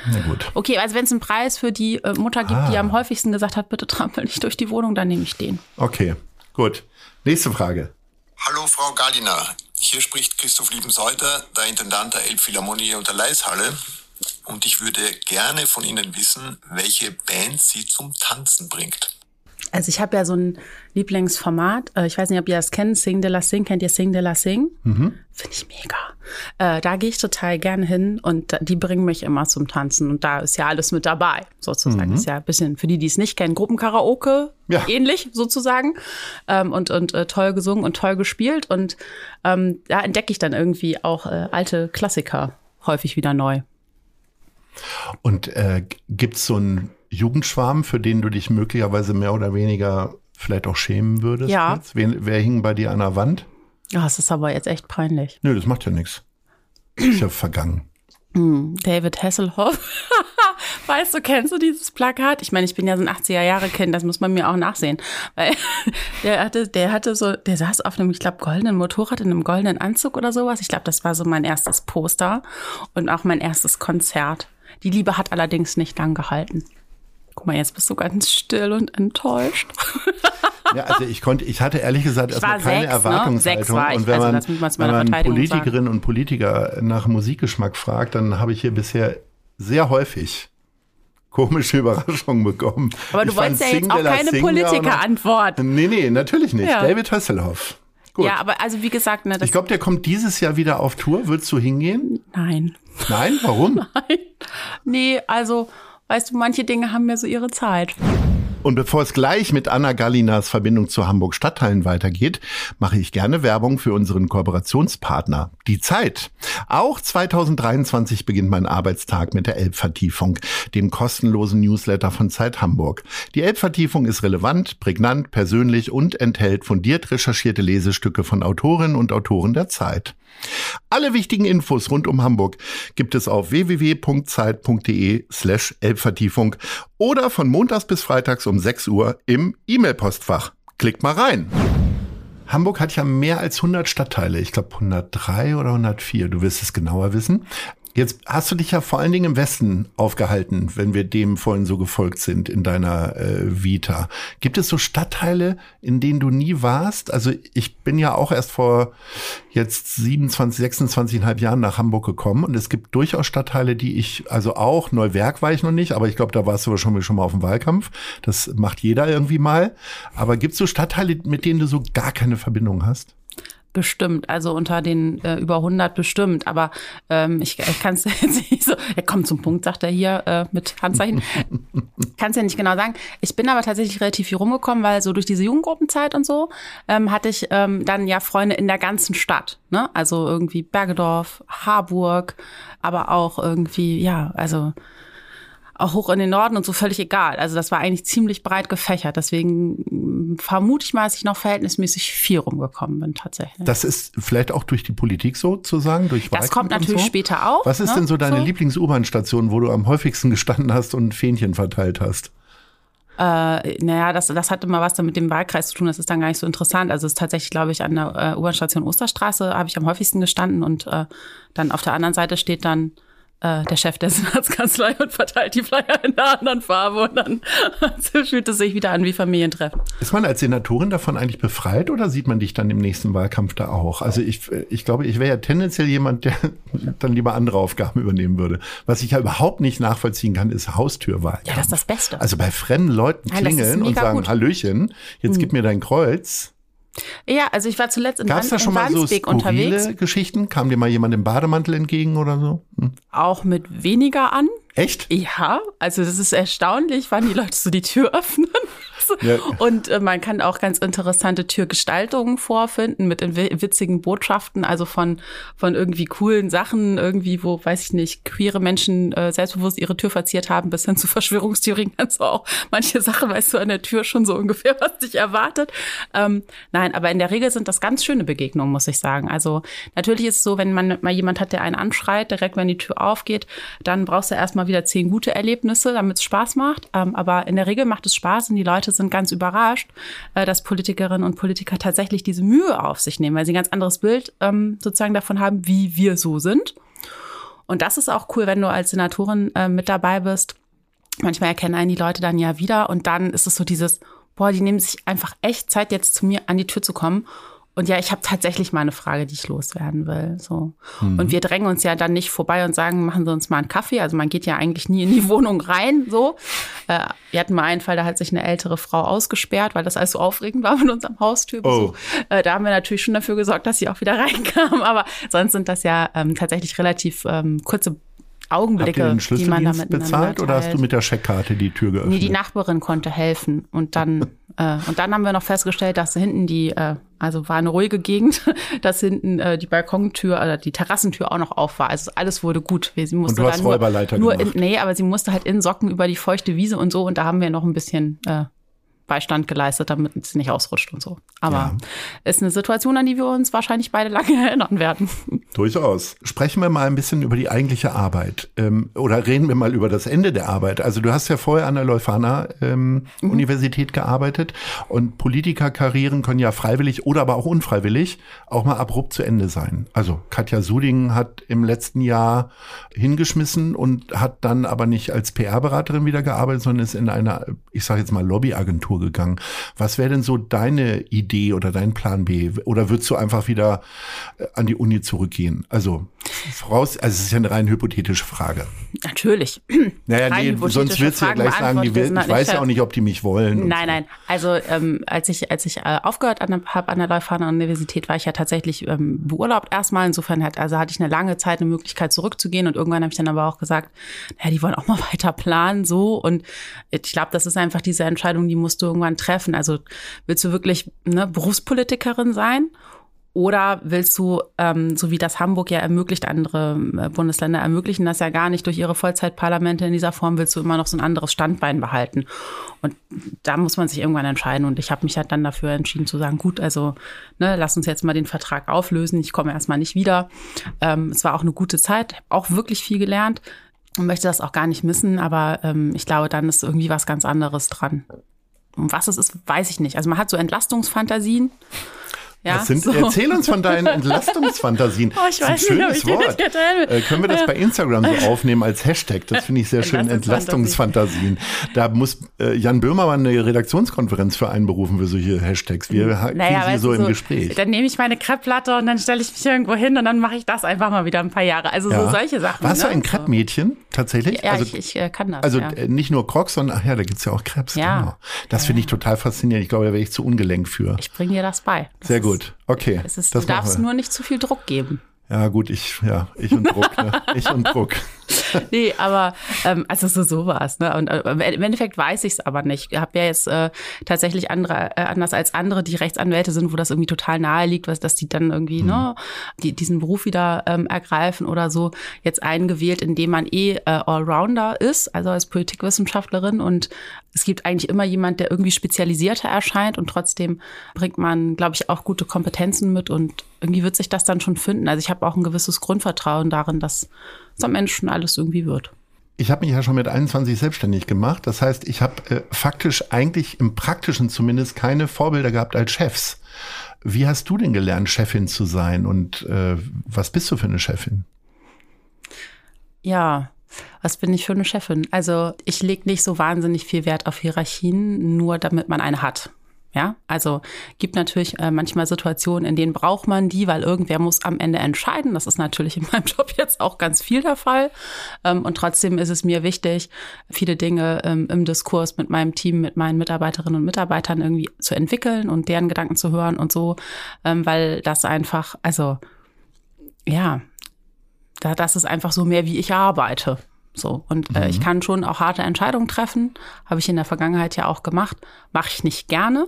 Na gut. Okay, also wenn es einen Preis für die äh, Mutter gibt, ah. die am häufigsten gesagt hat, bitte trampel nicht durch die Wohnung, dann nehme ich den. Okay, gut. Nächste Frage. Hallo Frau Gallina, hier spricht Christoph Liebenseuter, der Intendant der Elbphilharmonie und der Leishalle. Und ich würde gerne von Ihnen wissen, welche Band Sie zum Tanzen bringt. Also ich habe ja so ein Lieblingsformat. Äh, ich weiß nicht, ob ihr das kennt. Sing de la Sing. Kennt ihr Sing de la Sing? Mhm. Finde ich mega. Äh, da gehe ich total gerne hin und die bringen mich immer zum Tanzen. Und da ist ja alles mit dabei, sozusagen. Mhm. Ist ja ein bisschen, für die, die es nicht kennen, Gruppenkaraoke, ja. ähnlich sozusagen. Ähm, und und äh, toll gesungen und toll gespielt. Und ähm, da entdecke ich dann irgendwie auch äh, alte Klassiker häufig wieder neu. Und äh, gibt es so ein Jugendschwarm, für den du dich möglicherweise mehr oder weniger vielleicht auch schämen würdest? Ja. Wer, wer hing bei dir an der Wand? Ja, das ist aber jetzt echt peinlich. Nö, das macht ja nichts. Ist ja vergangen. Hm, David Hasselhoff. weißt du, kennst du dieses Plakat? Ich meine, ich bin ja so ein 80er-Jahre-Kind, das muss man mir auch nachsehen. Weil der hatte, der hatte so, der saß auf einem, ich glaube, goldenen Motorrad in einem goldenen Anzug oder sowas. Ich glaube, das war so mein erstes Poster und auch mein erstes Konzert. Die Liebe hat allerdings nicht lang gehalten. Guck mal, jetzt bist du ganz still und enttäuscht. Ja, also ich konnte, ich hatte ehrlich gesagt erstmal keine sechs, Erwartungshaltung. Ne? und wenn also man, wenn man Politikerinnen und Politiker nach Musikgeschmack fragt, dann habe ich hier bisher sehr häufig komische Überraschungen bekommen. Aber du ich wolltest ja jetzt auch keine Politikerantwort. Nee, nee, natürlich nicht. Ja. David Hasselhoff. Gut. Ja, aber also wie gesagt, ne, ich glaube, der kommt dieses Jahr wieder auf Tour. Würdest du hingehen? Nein. Nein, warum? Nein. Nee, also weißt du, manche Dinge haben ja so ihre Zeit. Und bevor es gleich mit Anna Gallinas Verbindung zu Hamburg Stadtteilen weitergeht, mache ich gerne Werbung für unseren Kooperationspartner, die Zeit. Auch 2023 beginnt mein Arbeitstag mit der Elbvertiefung, dem kostenlosen Newsletter von Zeit Hamburg. Die Elbvertiefung ist relevant, prägnant, persönlich und enthält fundiert recherchierte Lesestücke von Autorinnen und Autoren der Zeit. Alle wichtigen Infos rund um Hamburg gibt es auf www.zeit.de slash Elbvertiefung oder von montags bis freitags um 6 Uhr im E-Mail-Postfach. Klickt mal rein. Hamburg hat ja mehr als 100 Stadtteile. Ich glaube 103 oder 104. Du wirst es genauer wissen. Jetzt hast du dich ja vor allen Dingen im Westen aufgehalten, wenn wir dem vorhin so gefolgt sind in deiner äh, Vita. Gibt es so Stadtteile, in denen du nie warst? Also ich bin ja auch erst vor jetzt 27, 26,5 Jahren nach Hamburg gekommen und es gibt durchaus Stadtteile, die ich, also auch Neuwerk war ich noch nicht, aber ich glaube, da warst du schon, schon mal auf dem Wahlkampf. Das macht jeder irgendwie mal. Aber gibt es so Stadtteile, mit denen du so gar keine Verbindung hast? Bestimmt, also unter den äh, über 100 bestimmt, aber ähm, ich, ich kann es jetzt nicht so, er kommt zum Punkt, sagt er hier äh, mit Handzeichen, kann es ja nicht genau sagen. Ich bin aber tatsächlich relativ viel rumgekommen, weil so durch diese Jugendgruppenzeit und so ähm, hatte ich ähm, dann ja Freunde in der ganzen Stadt, ne? also irgendwie Bergedorf, Harburg, aber auch irgendwie, ja, also auch hoch in den Norden und so völlig egal. Also das war eigentlich ziemlich breit gefächert. Deswegen vermute ich mal, dass ich noch verhältnismäßig viel rumgekommen bin tatsächlich. Das ist vielleicht auch durch die Politik sozusagen, durch Das kommt natürlich so. später auch. Was ist ne? denn so deine so? Lieblings-U-Bahn-Station, wo du am häufigsten gestanden hast und Fähnchen verteilt hast? Äh, naja, das, das hat immer was dann mit dem Wahlkreis zu tun. Das ist dann gar nicht so interessant. Also es ist tatsächlich, glaube ich, an der äh, U-Bahn-Station Osterstraße habe ich am häufigsten gestanden und äh, dann auf der anderen Seite steht dann äh, der Chef der Senatskanzlei und verteilt die Flyer in einer anderen Farbe und dann fühlt es sich wieder an wie Familientreffen. Ist man als Senatorin davon eigentlich befreit oder sieht man dich dann im nächsten Wahlkampf da auch? Also ich, ich glaube, ich wäre ja tendenziell jemand, der dann lieber andere Aufgaben übernehmen würde. Was ich ja überhaupt nicht nachvollziehen kann, ist Haustürwahl. Ja, das ist das Beste. Also bei fremden Leuten klingeln Nein, und sagen, gut. Hallöchen, jetzt hm. gib mir dein Kreuz. Ja, also ich war zuletzt in, Gab's da schon mal so unterwegs. Geschichten? Kam dir mal jemand im Bademantel entgegen oder so? Hm. Auch mit weniger an. Echt? Ja, also das ist erstaunlich, wann die Leute so die Tür öffnen. Ja. Und äh, man kann auch ganz interessante Türgestaltungen vorfinden mit witzigen Botschaften, also von, von irgendwie coolen Sachen, irgendwie, wo, weiß ich nicht, queere Menschen äh, selbstbewusst ihre Tür verziert haben, bis hin zu Verschwörungstheorien. Also auch manche Sachen weißt du an der Tür schon so ungefähr, was dich erwartet. Ähm, nein, aber in der Regel sind das ganz schöne Begegnungen, muss ich sagen. Also natürlich ist es so, wenn man mal jemand hat, der einen anschreit, direkt wenn die Tür aufgeht, dann brauchst du erstmal wieder zehn gute Erlebnisse, damit es Spaß macht. Ähm, aber in der Regel macht es Spaß und die Leute sind ganz überrascht, äh, dass Politikerinnen und Politiker tatsächlich diese Mühe auf sich nehmen, weil sie ein ganz anderes Bild ähm, sozusagen davon haben, wie wir so sind. Und das ist auch cool, wenn du als Senatorin äh, mit dabei bist. Manchmal erkennen einen die Leute dann ja wieder und dann ist es so dieses, boah, die nehmen sich einfach echt Zeit, jetzt zu mir an die Tür zu kommen und ja, ich habe tatsächlich mal eine Frage, die ich loswerden will. So. Mhm. Und wir drängen uns ja dann nicht vorbei und sagen, machen Sie uns mal einen Kaffee. Also man geht ja eigentlich nie in die Wohnung rein. So. Äh, wir hatten mal einen Fall, da hat sich eine ältere Frau ausgesperrt, weil das alles so aufregend war mit unserem Haustürbesuch. Oh. Äh, da haben wir natürlich schon dafür gesorgt, dass sie auch wieder reinkam. Aber sonst sind das ja ähm, tatsächlich relativ ähm, kurze Augenblicke, Habt ihr den die man damit bezahlt oder hast du mit der Scheckkarte die Tür geöffnet? Nee, die Nachbarin konnte helfen und dann äh, und dann haben wir noch festgestellt, dass hinten die äh, also war eine ruhige Gegend, dass hinten äh, die Balkontür oder die Terrassentür auch noch auf war. Also alles wurde gut. Sie musste und du hast dann Räuberleiter nur, nur in, nee, aber sie musste halt in Socken über die feuchte Wiese und so und da haben wir noch ein bisschen äh, Beistand geleistet, damit es nicht ausrutscht und so. Aber ja. ist eine Situation, an die wir uns wahrscheinlich beide lange erinnern werden. Durchaus. Sprechen wir mal ein bisschen über die eigentliche Arbeit ähm, oder reden wir mal über das Ende der Arbeit. Also du hast ja vorher an der Leuphana ähm, mhm. Universität gearbeitet und Politikerkarrieren können ja freiwillig oder aber auch unfreiwillig auch mal abrupt zu Ende sein. Also Katja Suding hat im letzten Jahr hingeschmissen und hat dann aber nicht als PR-Beraterin wieder gearbeitet, sondern ist in einer, ich sage jetzt mal Lobbyagentur Agentur gegangen. Was wäre denn so deine Idee oder dein Plan B? Oder würdest du einfach wieder äh, an die Uni zurückgehen? Also voraus, also es ist ja eine rein hypothetische Frage. Natürlich. Naja, nee, sonst willst du ja gleich sagen, die will, ich weiß ja auch nicht, ob die mich wollen. Nein, so. nein. Also ähm, als ich als ich äh, aufgehört habe an der Leuphana Universität, war ich ja tatsächlich ähm, beurlaubt erstmal. Insofern hat also hatte ich eine lange Zeit eine Möglichkeit zurückzugehen und irgendwann habe ich dann aber auch gesagt, naja, die wollen auch mal weiter planen so und ich glaube, das ist einfach diese Entscheidung, die musst du irgendwann treffen. Also willst du wirklich ne, Berufspolitikerin sein? Oder willst du, ähm, so wie das Hamburg ja ermöglicht, andere äh, Bundesländer ermöglichen das ja gar nicht durch ihre Vollzeitparlamente in dieser Form, willst du immer noch so ein anderes Standbein behalten? Und da muss man sich irgendwann entscheiden. Und ich habe mich halt dann dafür entschieden zu sagen, gut, also ne, lass uns jetzt mal den Vertrag auflösen. Ich komme erstmal nicht wieder. Ähm, es war auch eine gute Zeit, auch wirklich viel gelernt und möchte das auch gar nicht missen. Aber ähm, ich glaube, dann ist irgendwie was ganz anderes dran. um was es ist, weiß ich nicht. Also man hat so Entlastungsfantasien. Ja, sind, so. Erzähl uns von deinen Entlastungsfantasien. Oh, ich weiß nicht, ob ich Wort. Äh, können wir das bei Instagram so aufnehmen als Hashtag? Das finde ich sehr schön. Entlastungsfantasien. Da muss äh, Jan Böhmermann eine Redaktionskonferenz für einberufen für solche Hashtags. Wir naja, kriegen sie so im Gespräch. Dann nehme ich meine Kreppplatte und dann stelle ich mich irgendwo hin und dann mache ich das einfach mal wieder ein paar Jahre. Also ja. so solche Sachen. Warst ne? du ein Kreppmädchen tatsächlich? Ja, also, ich, ich äh, kann das. Also ja. Äh, nicht nur Crocs, sondern ach ja, da gibt es ja auch Krebs. Ja. Genau. Das finde ich total faszinierend. Ich glaube, da wäre ich zu ungelenk für. Ich bringe dir das bei. Das sehr gut. Okay. Es ist, du darfst nur nicht zu viel Druck geben. Ja, gut, ich, ja, ich und Druck, ne? Ich und Druck. nee, aber ähm, also so sowas, ne? Und äh, im Endeffekt weiß ich es aber nicht. Ich habe ja jetzt äh, tatsächlich andere, äh, anders als andere, die Rechtsanwälte sind, wo das irgendwie total nahe liegt, was, dass die dann irgendwie, mhm. ne, die, diesen Beruf wieder ähm, ergreifen oder so, jetzt eingewählt, indem man eh äh, Allrounder ist, also als Politikwissenschaftlerin und es gibt eigentlich immer jemand, der irgendwie spezialisierter erscheint und trotzdem bringt man, glaube ich, auch gute Kompetenzen mit und irgendwie wird sich das dann schon finden. Also ich habe auch ein gewisses Grundvertrauen darin, dass es am Ende schon alles irgendwie wird. Ich habe mich ja schon mit 21 selbstständig gemacht. Das heißt, ich habe äh, faktisch eigentlich im praktischen zumindest keine Vorbilder gehabt als Chefs. Wie hast du denn gelernt, Chefin zu sein und äh, was bist du für eine Chefin? Ja, was bin ich für eine Chefin? Also ich lege nicht so wahnsinnig viel Wert auf Hierarchien, nur damit man eine hat. Ja, also gibt natürlich äh, manchmal Situationen, in denen braucht man die, weil irgendwer muss am Ende entscheiden. Das ist natürlich in meinem Job jetzt auch ganz viel der Fall. Ähm, und trotzdem ist es mir wichtig, viele Dinge ähm, im Diskurs mit meinem Team, mit meinen Mitarbeiterinnen und Mitarbeitern irgendwie zu entwickeln und deren Gedanken zu hören und so, ähm, weil das einfach, also ja, da, das ist einfach so mehr, wie ich arbeite. So. Und äh, mhm. ich kann schon auch harte Entscheidungen treffen. Habe ich in der Vergangenheit ja auch gemacht. Mache ich nicht gerne,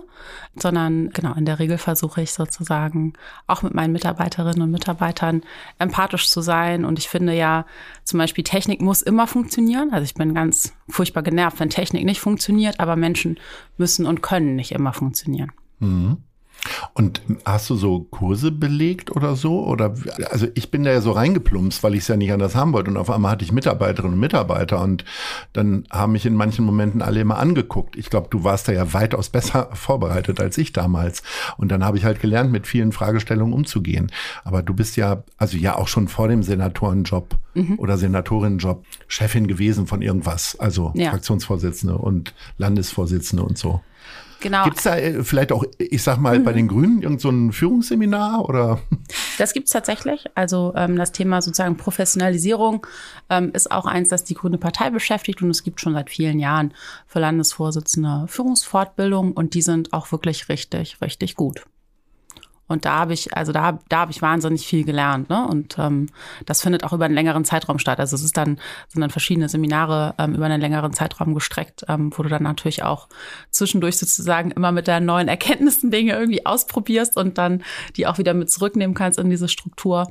sondern genau, in der Regel versuche ich sozusagen auch mit meinen Mitarbeiterinnen und Mitarbeitern empathisch zu sein. Und ich finde ja, zum Beispiel Technik muss immer funktionieren. Also ich bin ganz furchtbar genervt, wenn Technik nicht funktioniert, aber Menschen müssen und können nicht immer funktionieren. Mhm. Und hast du so Kurse belegt oder so? Oder also ich bin da ja so reingeplumpst, weil ich es ja nicht anders haben wollte. Und auf einmal hatte ich Mitarbeiterinnen und Mitarbeiter und dann haben mich in manchen Momenten alle immer angeguckt. Ich glaube, du warst da ja weitaus besser vorbereitet als ich damals. Und dann habe ich halt gelernt, mit vielen Fragestellungen umzugehen. Aber du bist ja, also ja auch schon vor dem Senatorenjob mhm. oder Senatorinnenjob Chefin gewesen von irgendwas. Also ja. Fraktionsvorsitzende und Landesvorsitzende und so. Genau. Gibt es da äh, vielleicht auch, ich sag mal, mhm. bei den Grünen irgend so ein Führungsseminar oder? Das gibt es tatsächlich. Also ähm, das Thema sozusagen Professionalisierung ähm, ist auch eins, das die Grüne Partei beschäftigt und es gibt schon seit vielen Jahren für Landesvorsitzende Führungsfortbildung und die sind auch wirklich richtig, richtig gut. Und da habe ich, also da, da habe ich wahnsinnig viel gelernt. Ne? Und ähm, das findet auch über einen längeren Zeitraum statt. Also es ist dann, sind dann verschiedene Seminare ähm, über einen längeren Zeitraum gestreckt, ähm, wo du dann natürlich auch zwischendurch sozusagen immer mit deinen neuen Erkenntnissen Dinge irgendwie ausprobierst und dann die auch wieder mit zurücknehmen kannst in diese Struktur.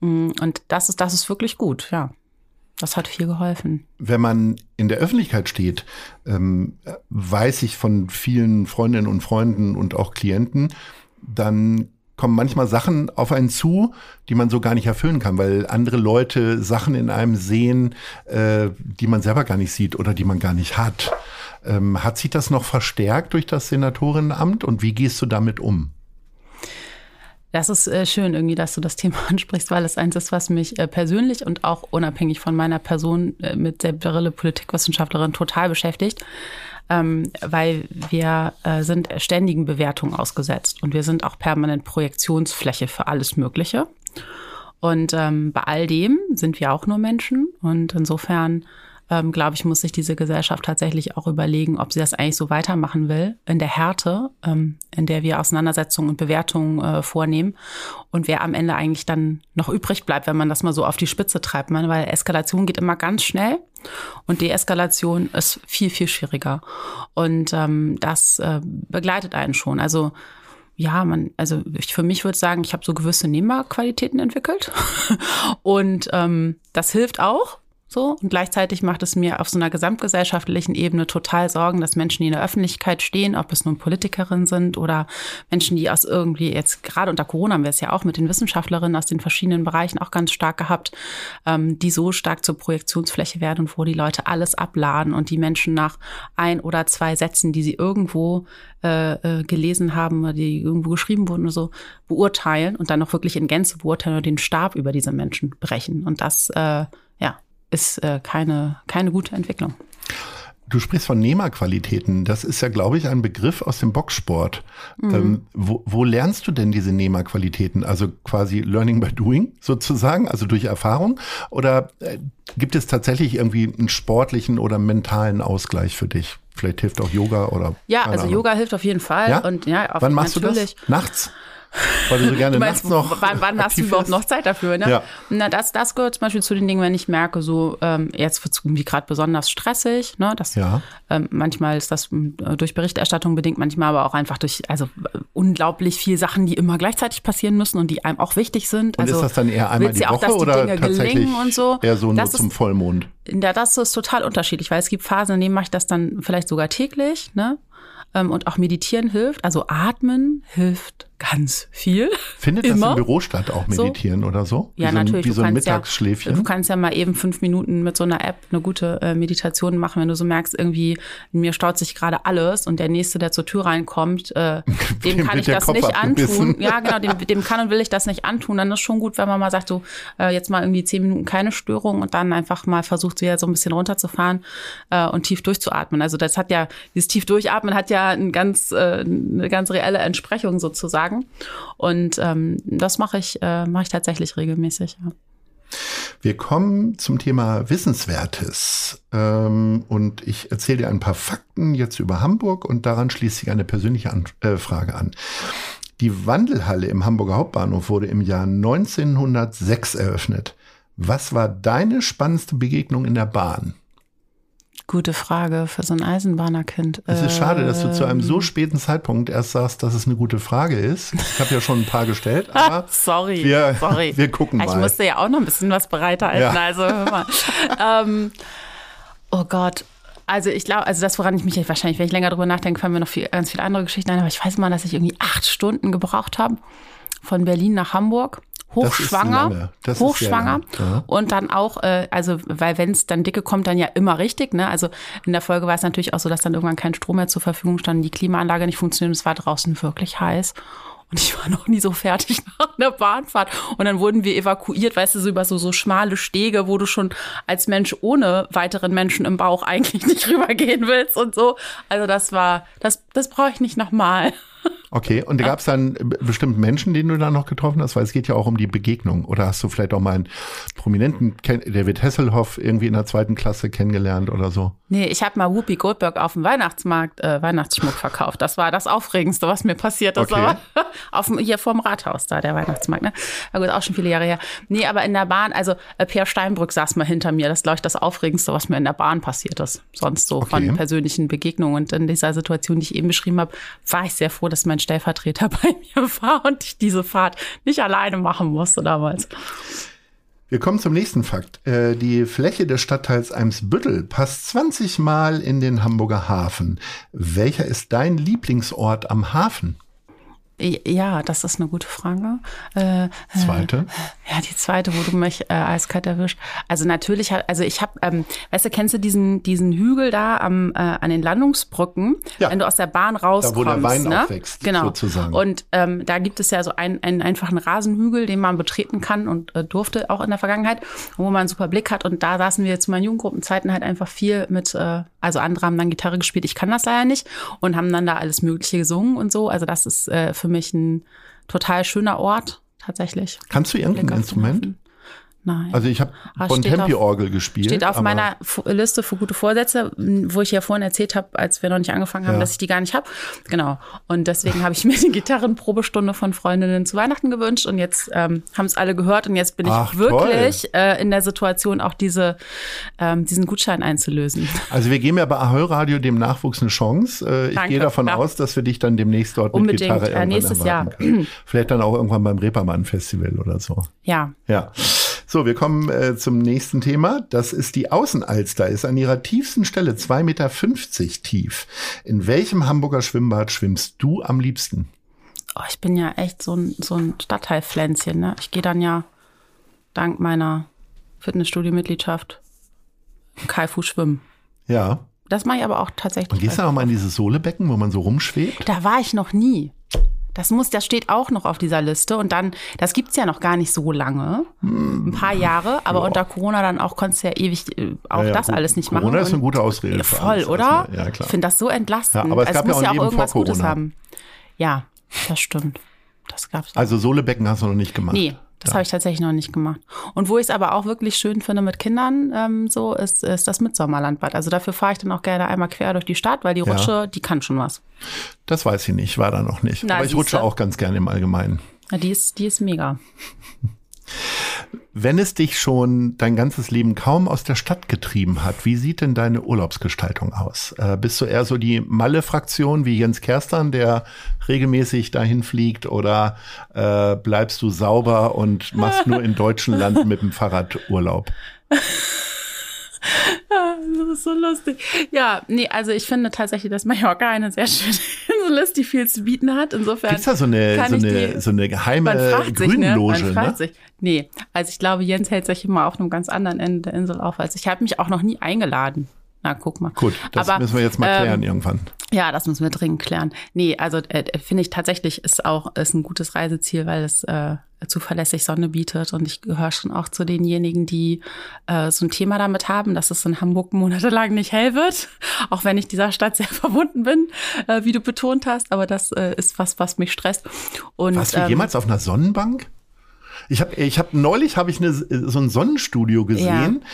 Mm, und das ist, das ist wirklich gut, ja. Das hat viel geholfen. Wenn man in der Öffentlichkeit steht, ähm, weiß ich von vielen Freundinnen und Freunden und auch Klienten, dann kommen manchmal Sachen auf einen zu, die man so gar nicht erfüllen kann, weil andere Leute Sachen in einem sehen, äh, die man selber gar nicht sieht oder die man gar nicht hat. Ähm, hat sich das noch verstärkt durch das Senatorinnen und wie gehst du damit um? Das ist äh, schön irgendwie, dass du das Thema ansprichst, weil es eins ist, was mich äh, persönlich und auch unabhängig von meiner Person äh, mit der Brille Politikwissenschaftlerin total beschäftigt ähm, weil wir äh, sind ständigen Bewertungen ausgesetzt und wir sind auch permanent Projektionsfläche für alles Mögliche. Und ähm, bei all dem sind wir auch nur Menschen und insofern ähm, glaube ich, muss sich diese Gesellschaft tatsächlich auch überlegen, ob sie das eigentlich so weitermachen will, in der Härte, ähm, in der wir Auseinandersetzungen und Bewertungen äh, vornehmen und wer am Ende eigentlich dann noch übrig bleibt, wenn man das mal so auf die Spitze treibt. Man, weil Eskalation geht immer ganz schnell und Deeskalation ist viel, viel schwieriger. Und ähm, das äh, begleitet einen schon. Also ja, man, also ich für mich würde sagen, ich habe so gewisse Nehmerqualitäten entwickelt. und ähm, das hilft auch, So, und gleichzeitig macht es mir auf so einer gesamtgesellschaftlichen Ebene total Sorgen, dass Menschen, die in der Öffentlichkeit stehen, ob es nun Politikerinnen sind oder Menschen, die aus irgendwie, jetzt gerade unter Corona haben wir es ja auch mit den Wissenschaftlerinnen aus den verschiedenen Bereichen auch ganz stark gehabt, ähm, die so stark zur Projektionsfläche werden und wo die Leute alles abladen und die Menschen nach ein oder zwei Sätzen, die sie irgendwo äh, äh, gelesen haben oder die irgendwo geschrieben wurden oder so, beurteilen und dann noch wirklich in Gänze beurteilen oder den Stab über diese Menschen brechen. Und das, äh, ist äh, keine, keine gute Entwicklung. Du sprichst von Nehmerqualitäten. Das ist ja, glaube ich, ein Begriff aus dem Boxsport. Mhm. Ähm, wo, wo lernst du denn diese Nehmerqualitäten? Also quasi Learning by Doing sozusagen, also durch Erfahrung? Oder äh, gibt es tatsächlich irgendwie einen sportlichen oder mentalen Ausgleich für dich? Vielleicht hilft auch Yoga oder. Ja, also Ahnung. Yoga hilft auf jeden Fall. Ja? Und ja, Wann machst du das? Nachts? Weil du so gerne du meinst, nachts noch. Wann, wann hast du überhaupt noch Zeit dafür? Ne? Ja. Na, das, das gehört zum Beispiel zu den Dingen, wenn ich merke, so ähm, jetzt wird es irgendwie gerade besonders stressig. Ne? Das, ja. ähm, manchmal ist das äh, durch Berichterstattung bedingt, manchmal aber auch einfach durch also unglaublich viele Sachen, die immer gleichzeitig passieren müssen und die einem auch wichtig sind. Und also, ist das dann eher einmal die Woche auch, die oder tatsächlich und so. eher so nur das zum ist, Vollmond? Ja, das ist total unterschiedlich, weil es gibt Phasen, in denen mache ich das dann vielleicht sogar täglich. Ne? Ähm, und auch meditieren hilft. Also atmen hilft ganz viel. Findet Immer. das im Büro statt, auch meditieren so? oder so? Wie ja, so ein, natürlich. Wie so ein Mittagsschläfchen? Ja, du kannst ja mal eben fünf Minuten mit so einer App eine gute äh, Meditation machen, wenn du so merkst, irgendwie, mir staut sich gerade alles und der Nächste, der zur Tür reinkommt, äh, dem kann ich das Kopf nicht antun. Ja, genau, dem, dem kann und will ich das nicht antun. Dann ist schon gut, wenn man mal sagt, so äh, jetzt mal irgendwie zehn Minuten keine Störung und dann einfach mal versucht, wieder so ein bisschen runterzufahren äh, und tief durchzuatmen. Also das hat ja, dieses tief durchatmen hat ja ein ganz, äh, eine ganz reelle Entsprechung sozusagen sagen. Und ähm, das mache ich, äh, mache ich tatsächlich regelmäßig. Ja. Wir kommen zum Thema Wissenswertes. Ähm, und ich erzähle dir ein paar Fakten jetzt über Hamburg und daran schließt sich eine persönliche äh, Frage an. Die Wandelhalle im Hamburger Hauptbahnhof wurde im Jahr 1906 eröffnet. Was war deine spannendste Begegnung in der Bahn? Gute Frage für so ein Eisenbahnerkind. Es ist schade, dass du zu einem so ähm. späten Zeitpunkt erst sagst, dass es eine gute Frage ist. Ich habe ja schon ein paar gestellt, aber sorry, wir, sorry. wir gucken mal. Ich musste ja auch noch ein bisschen was bereithalten. Ja. Also hör mal. ähm, oh Gott. Also ich glaube, also das, woran ich mich wahrscheinlich, wenn ich länger drüber nachdenke, fallen mir noch viel, ganz viele andere Geschichten ein. Aber ich weiß mal, dass ich irgendwie acht Stunden gebraucht habe von Berlin nach Hamburg hochschwanger, hochschwanger ja. und dann auch, äh, also weil wenn es dann dicke kommt, dann ja immer richtig. Ne? Also in der Folge war es natürlich auch so, dass dann irgendwann kein Strom mehr zur Verfügung stand, die Klimaanlage nicht funktioniert es war draußen wirklich heiß. Und ich war noch nie so fertig nach einer Bahnfahrt. Und dann wurden wir evakuiert, weißt du, so über so, so schmale Stege, wo du schon als Mensch ohne weiteren Menschen im Bauch eigentlich nicht rübergehen willst und so. Also das war, das, das brauche ich nicht nochmal. Okay, und da gab es dann bestimmt Menschen, den du da noch getroffen hast, weil es geht ja auch um die Begegnung. Oder hast du vielleicht auch mal einen Prominenten, David Hasselhoff, irgendwie in der zweiten Klasse kennengelernt oder so? Nee, ich habe mal Whoopi Goldberg auf dem Weihnachtsmarkt äh, Weihnachtsschmuck verkauft. Das war das Aufregendste, was mir passiert ist. Okay. Auf dem, hier vorm Rathaus da, der Weihnachtsmarkt. Ne? Na gut, auch schon viele Jahre her. Nee, aber in der Bahn, also äh, Peer Steinbrück saß mal hinter mir. Das ist, glaube ich, das Aufregendste, was mir in der Bahn passiert ist. Sonst so okay. von persönlichen Begegnungen. Und in dieser Situation, die ich eben beschrieben habe, war ich sehr froh, dass mein Stellvertreter bei mir war und ich diese Fahrt nicht alleine machen musste damals. Wir kommen zum nächsten Fakt. Äh, die Fläche des Stadtteils Eimsbüttel passt 20 Mal in den Hamburger Hafen. Welcher ist dein Lieblingsort am Hafen? Ja, das ist eine gute Frage. Äh, zweite? Ja, die zweite, wo du mich äh, eiskalt erwischt. Also natürlich, also ich habe, ähm, weißt du, kennst du diesen diesen Hügel da am äh, an den Landungsbrücken, ja. wenn du aus der Bahn rauskommst, da, wo der Wein ne? aufwächst, genau. sozusagen. Und ähm, da gibt es ja so einen, einen einfachen Rasenhügel, den man betreten kann und äh, durfte auch in der Vergangenheit, wo man einen super Blick hat. Und da saßen wir zu meinen Jugendgruppenzeiten halt einfach viel mit, äh, also andere haben dann Gitarre gespielt, ich kann das leider nicht und haben dann da alles Mögliche gesungen und so. Also das ist äh, für mich ein total schöner Ort, tatsächlich. Kannst du irgendein Instrument? Nein. Also ich habe ah, Bontempi-Orgel gespielt. Steht auf meiner Liste für gute Vorsätze, wo ich ja vorhin erzählt habe, als wir noch nicht angefangen haben, ja. dass ich die gar nicht habe. Genau. Und deswegen habe ich mir die Gitarrenprobestunde von Freundinnen zu Weihnachten gewünscht und jetzt ähm, haben es alle gehört und jetzt bin ich Ach, wirklich äh, in der Situation, auch diese, ähm, diesen Gutschein einzulösen. Also wir geben ja bei Ahoi Radio dem Nachwuchs eine Chance. Äh, ich gehe davon ja. aus, dass wir dich dann demnächst dort Unbedingt. mit Gitarre irgendwann äh, nächstes Jahr. Können. Vielleicht dann auch irgendwann beim Reeperbahn Festival oder so. Ja. Ja. So, wir kommen äh, zum nächsten Thema. Das ist die Außenalster, ist an ihrer tiefsten Stelle 2,50 Meter tief. In welchem Hamburger Schwimmbad schwimmst du am liebsten? Oh, ich bin ja echt so ein, so ein Stadtteilpflänzchen. Ne? Ich gehe dann ja dank meiner Fitnessstudio-Mitgliedschaft Kaifu schwimmen. Ja. Das mache ich aber auch tatsächlich. Und gehst du auch mal in dieses Sohlebecken, wo man so rumschwebt? Da war ich noch nie. Das muss, das steht auch noch auf dieser Liste. Und dann, das gibt's ja noch gar nicht so lange. Ein paar Jahre, aber Ja. unter Corona dann auch konntest du ja ewig äh, auch Ja, ja, das gut. alles nicht Corona machen. ist eine gute Ausrede voll, oder? ja, klar. Ich finde das so entlastend. Aber es Also gab ja muss auch ja auch irgendwas Gutes Corona. haben. Ja, das stimmt. Das gab's auch. Also Sohlebecken hast du noch nicht gemacht. Nee, das Ja. habe ich tatsächlich noch nicht gemacht. Und wo ich es aber auch wirklich schön finde mit Kindern, ähm, so ist, ist das Mitsommerlandbad. Also dafür fahre ich dann auch gerne einmal quer durch die Stadt, weil die Ja. Rutsche, die kann schon was. Das weiß ich nicht, war da noch nicht. Na, Aber ich rutsche auch ganz gerne im Allgemeinen. Ja, die ist, die ist mega. Wenn es dich schon dein ganzes Leben kaum aus der Stadt getrieben hat, wie sieht denn deine Urlaubsgestaltung aus? Äh, bist du eher so die Malle-Fraktion wie Jens Kerstern, der regelmäßig dahin fliegt, oder äh, bleibst du sauber und machst nur in deutschen Landen mit dem Fahrrad Urlaub? Das ist so lustig. Ja, nee, also ich finde tatsächlich, dass Mallorca eine sehr schöne Insel ist, die viel zu bieten hat. Insofern. Gibt's da so eine, so eine, die- so eine geheime sich, ne? Grünloge? Man fragt Ne? sich. Nee, also ich glaube, Jens hält sich immer auf einem ganz anderen Ende der Insel auf als ich. Ich habe mich auch noch nie eingeladen. Na, guck mal. Gut, das Aber, müssen wir jetzt mal klären ähm, irgendwann. Ja, das müssen wir dringend klären. Nee, also äh, finde ich tatsächlich ist auch ist ein gutes Reiseziel, weil es äh, zuverlässig Sonne bietet und ich gehöre schon auch zu denjenigen, die äh, so ein Thema damit haben, dass es in Hamburg monatelang nicht hell wird, auch wenn ich dieser Stadt sehr verbunden bin, äh, wie du betont hast, aber das äh, ist was, was mich stresst. Und Warst du ähm, jemals auf einer Sonnenbank? Ich habe ich hab, neulich habe ich eine, so ein Sonnenstudio gesehen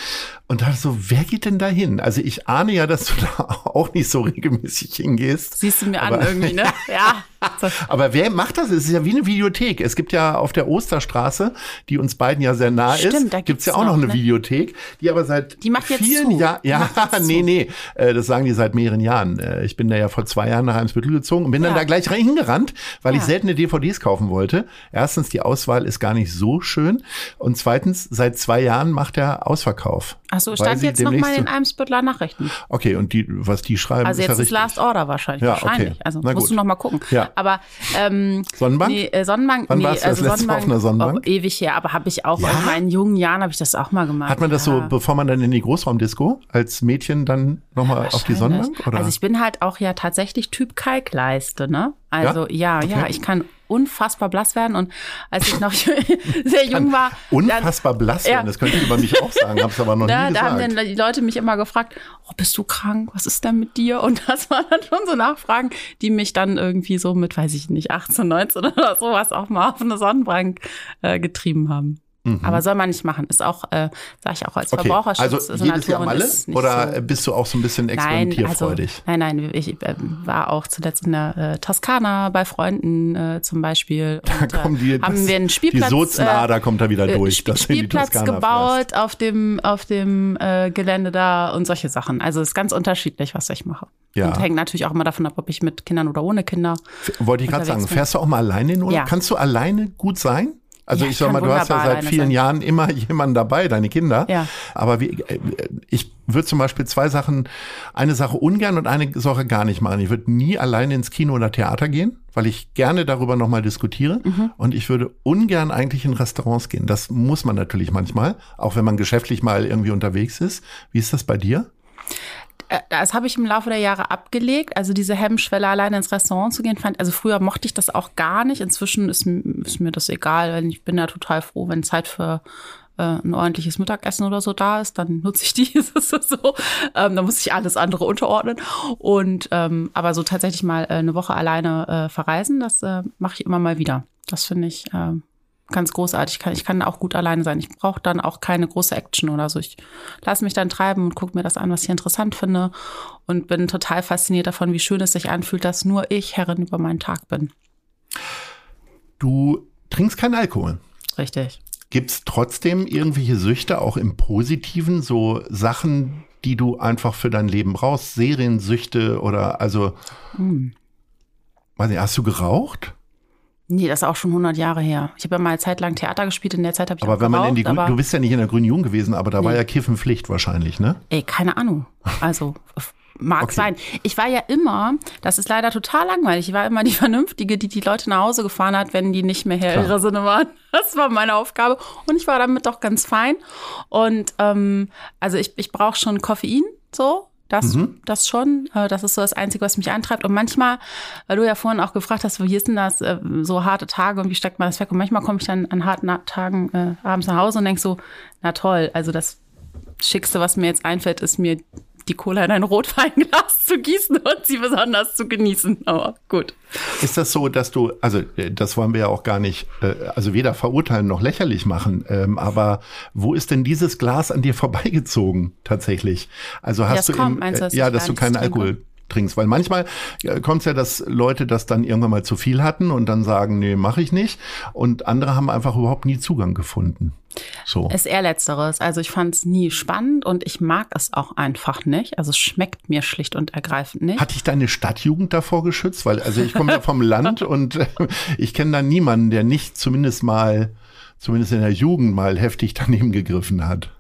und dachte so, wer geht denn da hin? Also ich ahne ja, dass du da auch nicht so regelmäßig hingehst. siehst du mir an irgendwie, ne? Ja. Aber wer macht das? Es ist ja wie eine Videothek. Es gibt ja auf der Osterstraße, die uns beiden ja sehr nah Stimmt, ist, da gibt's ja auch noch noch, eine ne? Videothek, die aber seit Die macht jetzt vielen. Jahren, ja, nee, nee, äh, das sagen die seit mehreren Jahren. Äh, Ich bin da ja vor zwei Jahren nach Eimsbüttel gezogen und bin dann Ja. da gleich rein hingerannt, weil ich Ja. seltene DVDs kaufen wollte. Erstens, die Auswahl ist gar nicht so schön und zweitens, seit zwei Jahren macht er Ausverkauf. Ach so, Weil stand jetzt noch mal in den so- Eimsbüttler Nachrichten. Okay, und die, was die schreiben, Also ist jetzt ja ist. Last Order wahrscheinlich. Ja, okay. wahrscheinlich. Also Na musst gut. du noch mal gucken. Ja. Aber ähm, Sonnenbank? Nee, äh, Sonnenbank. Wann nee, warst du das also letzte Mal auf einer Sonnenbank? Oh, ewig her, aber habe ich auch Ja? in meinen jungen Jahren habe ich das auch mal gemacht. Hat man das so, ja. bevor man dann in die Großraumdisco als Mädchen dann nochmal auf die. Sonnenbank? Oder? Also ich bin halt auch ja tatsächlich Typ Kalkleiste, ne? Also ja, ja, Okay. ich kann unfassbar blass werden und als ich noch sehr jung war, Unfassbar blass Ja. werden, das könnte ich über mich auch sagen, habe es aber noch da, nie da haben gesagt. dann die Leute mich immer gefragt, oh, bist du krank? Was ist denn mit dir? Und das waren dann schon so Nachfragen, die mich dann irgendwie so mit, weiß ich nicht, 18, 19 oder sowas auch mal auf eine Sonnenbank äh, getrieben haben. Aber soll man nicht machen. Ist auch, äh, sage ich auch als Mhm. Okay, Verbraucherschutz. also so jedes Jahr Naturen Malle? Oder so. bist du auch so ein bisschen Nein, also, experimentierfreudig? nein, nein, ich äh, war auch zuletzt in der äh, Toskana bei Freunden äh, zum Beispiel. Und, da kommen die, äh, haben wir einen Spielplatz, die Sozenader kommt da wieder äh, durch. Sp- Spielplatz Toskana gebaut auf dem auf dem äh, Gelände da und solche Sachen. Also es ist ganz unterschiedlich, was ich mache. Ja. Und hängt natürlich auch immer davon ab, ob ich mit Kindern oder ohne Kinder. fährst. Wollte ich gerade sagen, bin. fährst du auch mal alleine in Urlaub? Ja. Kannst du alleine gut sein? Also Ja, ich sag mal, du hast ja seit vielen sein. Jahren immer jemanden dabei, deine Kinder. Ja. Aber wie, äh, ich würde zum Beispiel zwei Sachen, eine Sache ungern und eine Sache gar nicht machen. Ich würde nie alleine ins Kino oder Theater gehen, weil ich gerne darüber nochmal diskutiere. Mhm. Und ich würde ungern eigentlich in Restaurants gehen. Das muss man natürlich manchmal, auch wenn man geschäftlich mal irgendwie unterwegs ist. Wie ist das bei dir? Äh, Das habe ich im Laufe der Jahre abgelegt. Also diese Hemmschwelle, alleine ins Restaurant zu gehen, fand, also früher mochte ich das auch gar nicht. Inzwischen ist, ist mir das egal, weil ich bin ja total froh, wenn Zeit für äh, ein ordentliches Mittagessen oder so da ist, dann nutze ich die. So. Ähm, da muss ich alles andere unterordnen. Und ähm, aber so tatsächlich mal äh, eine Woche alleine äh, verreisen, das äh, mache ich immer mal wieder. Das finde ich äh, ganz großartig. Ich kann, ich kann auch gut alleine sein. Ich brauche dann auch keine große Action oder so. Ich lasse mich dann treiben und gucke mir das an, was ich interessant finde und bin total fasziniert davon, wie schön es sich anfühlt, dass nur ich Herrin über meinen Tag bin. Du trinkst keinen Alkohol. Richtig. Gibt's trotzdem irgendwelche Süchte, auch im Positiven, so Sachen, die du einfach für dein Leben brauchst? Seriensüchte oder also, Hm. weiß nicht, hast du geraucht? Nee, das ist auch schon 100 Jahre her. Ich habe ja mal eine Zeit lang Theater gespielt, in der Zeit habe ich Aber wenn man in die geraucht, Grün, du bist ja nicht in der Grünen Jugend gewesen, aber da war Nee. ja Kiffenpflicht wahrscheinlich, ne? Ey, keine Ahnung. Also mag Okay. sein. Ich war ja immer, das ist leider total langweilig, ich war immer die Vernünftige, die die Leute nach Hause gefahren hat, wenn die nicht mehr Herr Klar. ihrer Sinne waren. Das war meine Aufgabe und ich war damit doch ganz fein. Und ähm, also ich, ich brauche schon Koffein, so. Das, das schon. Äh, Das ist so das Einzige, was mich antreibt. Und manchmal, weil du ja vorhin auch gefragt hast, wie ist denn das, äh, so harte Tage und wie steckt man das weg? Und manchmal komme ich dann an harten Tagen äh, abends nach Hause und denk so, na toll, also das Schickste, was mir jetzt einfällt, ist mir die Cola in ein Rotweinglas zu gießen und sie besonders zu genießen. Aber gut. Ist das so, dass du, also äh, das wollen wir ja auch gar nicht, äh, also weder verurteilen noch lächerlich machen, ähm, aber wo ist denn dieses Glas an dir vorbeigezogen tatsächlich? Also hast das du kommt, du, dass ja, dass du keinen trinke? Alkohol trinkst, weil manchmal kommt es ja, dass Leute das dann irgendwann mal zu viel hatten und dann sagen, nee, mache ich nicht und andere haben einfach überhaupt nie Zugang gefunden. So. Ist eher letzteres. Also ich fand es nie spannend und ich mag es auch einfach nicht. Also es schmeckt mir schlicht und ergreifend nicht. Hat dich deine Stadtjugend davor geschützt? Weil, also ich komme ja vom Land und äh, ich kenne da niemanden, der nicht zumindest mal, zumindest in der Jugend mal heftig daneben gegriffen hat.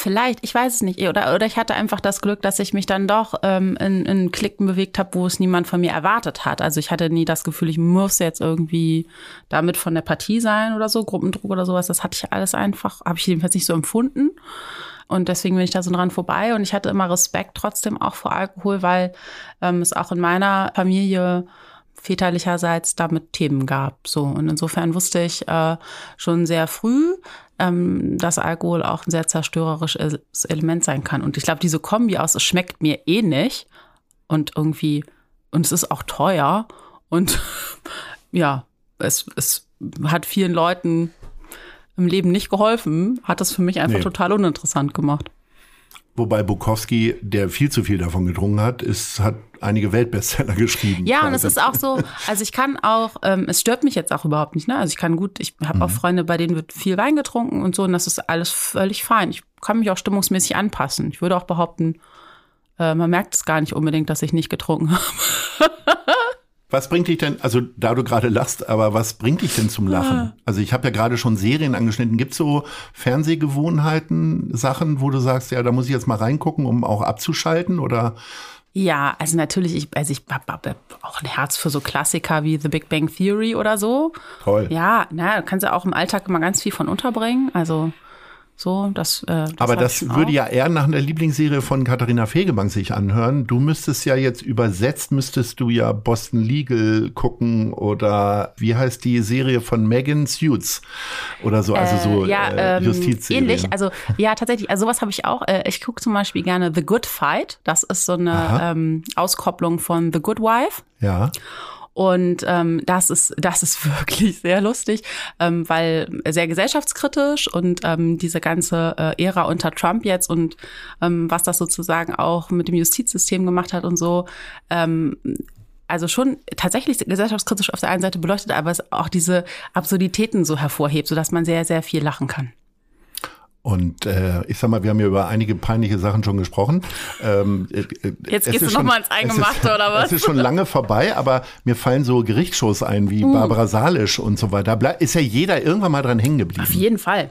Vielleicht, ich weiß es nicht. Oder, oder ich hatte einfach das Glück, dass ich mich dann doch ähm, in, in Klicken bewegt habe, wo es niemand von mir erwartet hat. Also ich hatte nie das Gefühl, ich muss jetzt irgendwie damit von der Partie sein oder so, Gruppendruck oder sowas. Das hatte ich alles einfach, habe ich jedenfalls nicht so empfunden. Und deswegen bin ich da so dran vorbei. Und ich hatte immer Respekt trotzdem auch vor Alkohol, weil ähm, es auch in meiner Familie väterlicherseits damit Themen gab. So und insofern wusste ich äh, schon sehr früh, ähm, dass Alkohol auch ein sehr zerstörerisches Element sein kann. Und ich glaube, diese Kombi aus, es schmeckt mir eh nicht und irgendwie und es ist auch teuer und ja, es, es hat vielen Leuten im Leben nicht geholfen, hat das für mich einfach Nee. total uninteressant gemacht. Wobei Bukowski, der viel zu viel davon getrunken hat, ist, hat einige Weltbestseller geschrieben. Ja, und es quasi. ist auch so, also ich kann auch, ähm, es stört mich jetzt auch überhaupt nicht, ne? Also ich kann gut, ich habe auch Freunde, bei denen wird viel Wein getrunken und so, und das ist alles völlig fein. Ich kann mich auch stimmungsmäßig anpassen. Ich würde auch behaupten, äh, man merkt es gar nicht unbedingt, dass ich nicht getrunken habe. Was bringt dich denn, also da du gerade lachst, aber was bringt dich denn zum Lachen? Also ich habe ja gerade schon Serien angeschnitten. Gibt es so Fernsehgewohnheiten, Sachen, wo du sagst, ja, da muss ich jetzt mal reingucken, um auch abzuschalten? Oder Ja, also natürlich, ich, also ich habe hab auch ein Herz für so Klassiker wie The Big Bang Theory oder so. toll. Ja, na, da kannst du auch im Alltag immer ganz viel von unterbringen. Also so, das. Äh, das aber das würde auch. ja eher nach einer Lieblingsserie von Katharina Fegebank sich anhören. Du müsstest ja jetzt übersetzt, müsstest du ja Boston Legal gucken oder wie heißt die Serie von Megan Suits oder so, also so Äh, ja, äh, ähm, Justizserien. ähnlich. Also ja, tatsächlich. Also sowas habe ich auch. Äh, ich gucke zum Beispiel gerne The Good Fight. Das ist so eine Aha. ähm, Auskopplung von The Good Wife. ja. Und ähm, das ist das ist wirklich sehr lustig, ähm, weil sehr gesellschaftskritisch und ähm, diese ganze äh, Ära unter Trump jetzt und ähm, was das sozusagen auch mit dem Justizsystem gemacht hat und so. Ähm, also schon tatsächlich gesellschaftskritisch auf der einen Seite beleuchtet, aber es auch diese Absurditäten so hervorhebt, sodass man sehr, sehr viel lachen kann. Und äh, ich sag mal, wir haben ja über einige peinliche Sachen schon gesprochen. Ähm, äh, äh, Jetzt gehst du noch schon- mal ins Eingemachte, ist, oder was? Es ist schon lange vorbei, aber mir fallen so Gerichtsshows ein wie Barbara Salisch und so weiter. Da ist ja jeder irgendwann mal dran hängen geblieben. Auf jeden Fall.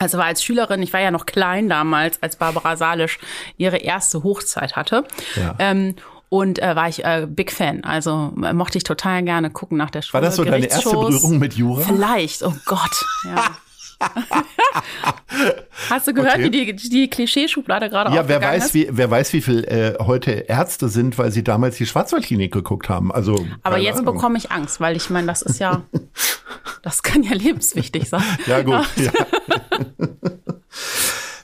Also war als Schülerin, ich war ja noch klein damals, als Barbara Salisch ihre erste Hochzeit hatte. Ja. Ähm, und äh, war ich äh, Big Fan. Also äh, mochte ich total gerne gucken nach der Schule. War das so deine erste. Berührung mit Jura? Vielleicht, oh Gott. Ja. Hast du gehört, Okay. wie die, die Klischeeschublade gerade Ja, wer aufgegangen weiß, ist? wie, wer weiß, wie viel äh, heute Ärzte sind, weil sie damals die Schwarzwaldklinik geguckt haben. Also, Aber jetzt Ahnung. bekomme ich Angst, weil ich meine, das ist ja, das kann ja lebenswichtig sein. Ja, gut. Ja.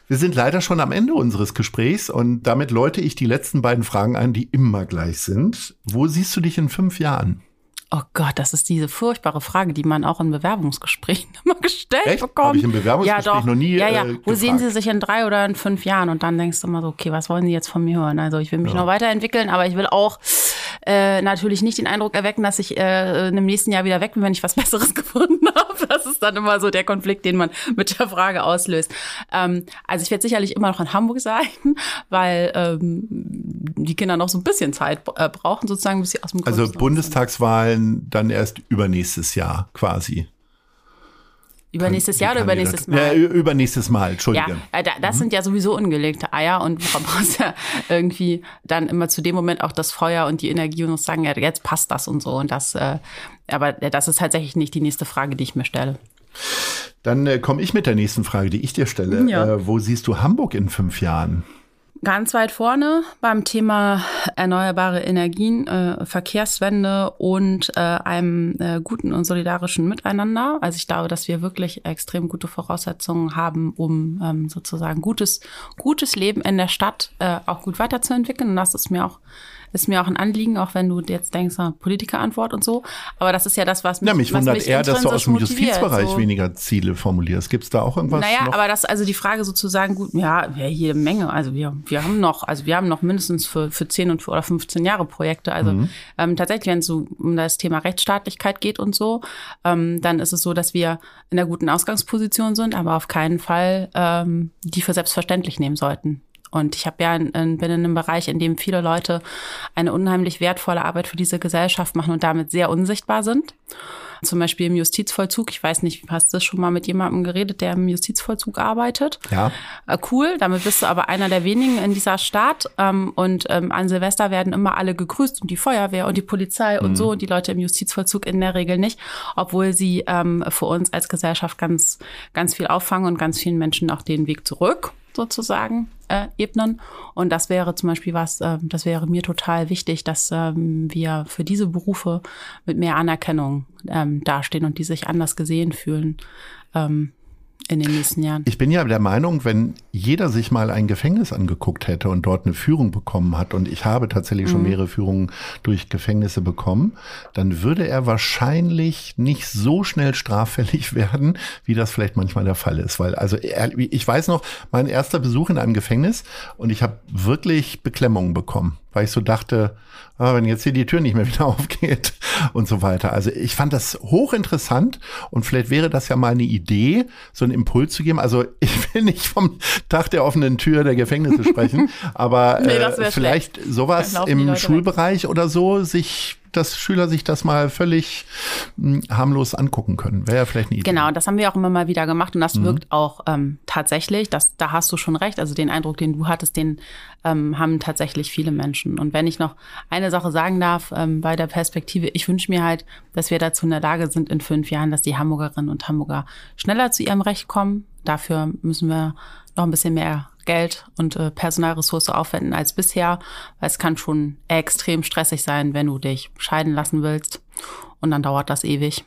Wir sind leider schon am Ende unseres Gesprächs und damit läute ich die letzten beiden Fragen ein, die immer gleich sind. Wo siehst du dich in fünf Jahren? Oh Gott, das ist diese furchtbare Frage, die man auch in Bewerbungsgesprächen immer gestellt Echt? bekommt. Hab ich im Bewerbungsgespräch ja, noch nie, Ja, ja. äh, Wo gefragt. sehen Sie sich in drei oder in fünf Jahren? Und dann denkst du immer so, okay, was wollen Sie jetzt von mir hören? Also ich will mich noch weiterentwickeln, aber ich will auch äh, natürlich nicht den Eindruck erwecken, dass ich äh, im nächsten Jahr wieder weg bin, wenn ich was Besseres gefunden habe. Das ist dann immer so der Konflikt, den man mit der Frage auslöst. Ähm, also ich werde sicherlich immer noch in Hamburg sein, weil ähm, die Kinder noch so ein bisschen Zeit äh, brauchen, sozusagen, bis sie aus dem Also Bundestagswahlen dann erst übernächstes Jahr quasi. Übernächstes Jahr oder übernächstes Mal? Ja, übernächstes Mal, Entschuldige. Ja, äh, das mhm. sind ja sowieso ungelegte Eier und man braucht ja irgendwie dann immer zu dem Moment auch das Feuer und die Energie und sagen, ja, jetzt passt das und so. Und das, äh, aber das ist tatsächlich nicht die nächste Frage, die ich mir stelle. Dann äh, komme ich mit der nächsten Frage, die ich dir stelle. Ja. Äh, wo siehst du Hamburg in fünf Jahren? Ganz weit vorne beim Thema erneuerbare Energien, äh, Verkehrswende und äh, einem äh, guten und solidarischen Miteinander. Also ich glaube, dass wir wirklich extrem gute Voraussetzungen haben, um ähm, sozusagen gutes, gutes Leben in der Stadt äh, auch gut weiterzuentwickeln. Und das ist mir auch ist mir auch ein Anliegen, auch wenn du jetzt denkst, Politikerantwort und so. Aber das ist ja das, was mich, ja, mich wundert mich eher, dass du aus dem Justizbereich so. weniger Ziele formulierst. Gibt es da auch irgendwas? Naja, noch? aber das, also die Frage sozusagen, gut, ja, ja, jede Menge. Also wir, wir haben noch, also wir haben noch mindestens für, für 10 und für, oder 15 Jahre Projekte. Also mhm. ähm, tatsächlich, wenn es so um das Thema Rechtsstaatlichkeit geht und so, ähm, dann ist es so, dass wir in einer guten Ausgangsposition sind, aber auf keinen Fall ähm, die für selbstverständlich nehmen sollten. Und ich habe ja in, in, bin in einem Bereich, in dem viele Leute eine unheimlich wertvolle Arbeit für diese Gesellschaft machen und damit sehr unsichtbar sind. Zum Beispiel im Justizvollzug. Ich weiß nicht, hast du schon mal mit jemandem geredet, der im Justizvollzug arbeitet? Ja. Äh, cool. Damit bist du aber einer der wenigen in dieser Stadt. Ähm, und ähm, an Silvester werden immer alle gegrüßt und die Feuerwehr und die Polizei mhm. und so und die Leute im Justizvollzug in der Regel nicht, obwohl sie ähm, für uns als Gesellschaft ganz, ganz viel auffangen und ganz vielen Menschen auch den Weg zurück sozusagen äh, ebnen. Und das wäre zum Beispiel was, äh, das wäre mir total wichtig, dass ähm, wir für diese Berufe mit mehr Anerkennung ähm, dastehen und die sich anders gesehen fühlen. Ähm, in den nächsten Jahren. Ich bin ja der Meinung, wenn jeder sich mal ein Gefängnis angeguckt hätte und dort eine Führung bekommen hat, und ich habe tatsächlich schon mhm. mehrere Führungen durch Gefängnisse bekommen, dann würde er wahrscheinlich nicht so schnell straffällig werden, wie das vielleicht manchmal der Fall ist. Weil, also ich weiß noch, mein erster Besuch in einem Gefängnis und ich habe wirklich Beklemmungen bekommen, weil ich so dachte, ah, wenn jetzt hier die Tür nicht mehr wieder aufgeht und so weiter. Also ich fand das hochinteressant und vielleicht wäre das ja mal eine Idee, so einen Impuls zu geben. Also ich will nicht vom Tag der offenen Tür der Gefängnisse sprechen, aber nee, äh, vielleicht schlecht. sowas im Schulbereich weg. oder so sich dass Schüler sich das mal völlig mh, hm, harmlos angucken können. Wäre ja vielleicht eine Idee. Genau, das haben wir auch immer mal wieder gemacht und das mhm. wirkt auch ähm, tatsächlich. Das, da hast du schon recht. Also den Eindruck, den du hattest, den ähm, haben tatsächlich viele Menschen. Und wenn ich noch eine Sache sagen darf ähm, bei der Perspektive, ich wünsche mir halt, dass wir dazu in der Lage sind in fünf Jahren, dass die Hamburgerinnen und Hamburger schneller zu ihrem Recht kommen. Dafür müssen wir noch ein bisschen mehr Geld und äh, Personalressource aufwenden als bisher, weil es kann schon extrem stressig sein, wenn du dich scheiden lassen willst und dann dauert das ewig.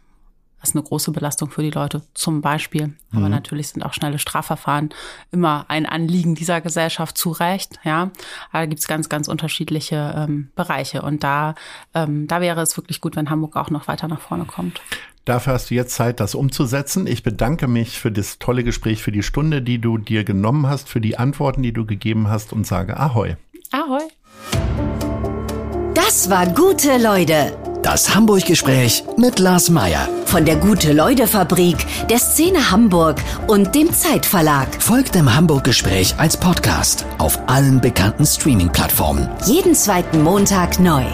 Das ist eine große Belastung für die Leute zum Beispiel. Mhm. Aber natürlich sind auch schnelle Strafverfahren immer ein Anliegen dieser Gesellschaft zu Recht. Ja, aber da gibt's ganz, ganz unterschiedliche ähm, Bereiche. Und da, ähm, da wäre es wirklich gut, wenn Hamburg auch noch weiter nach vorne kommt. Dafür hast du jetzt Zeit, das umzusetzen. Ich bedanke mich für das tolle Gespräch, für die Stunde, die du dir genommen hast, für die Antworten, die du gegeben hast und sage Ahoi. Ahoi. Das war gute Leute. Das Hamburg-Gespräch mit Lars Meier. Von der Gute-Leute-Fabrik, der Szene Hamburg und dem Zeitverlag. Folgt dem Hamburg-Gespräch als Podcast auf allen bekannten Streaming-Plattformen. Jeden zweiten Montag neu.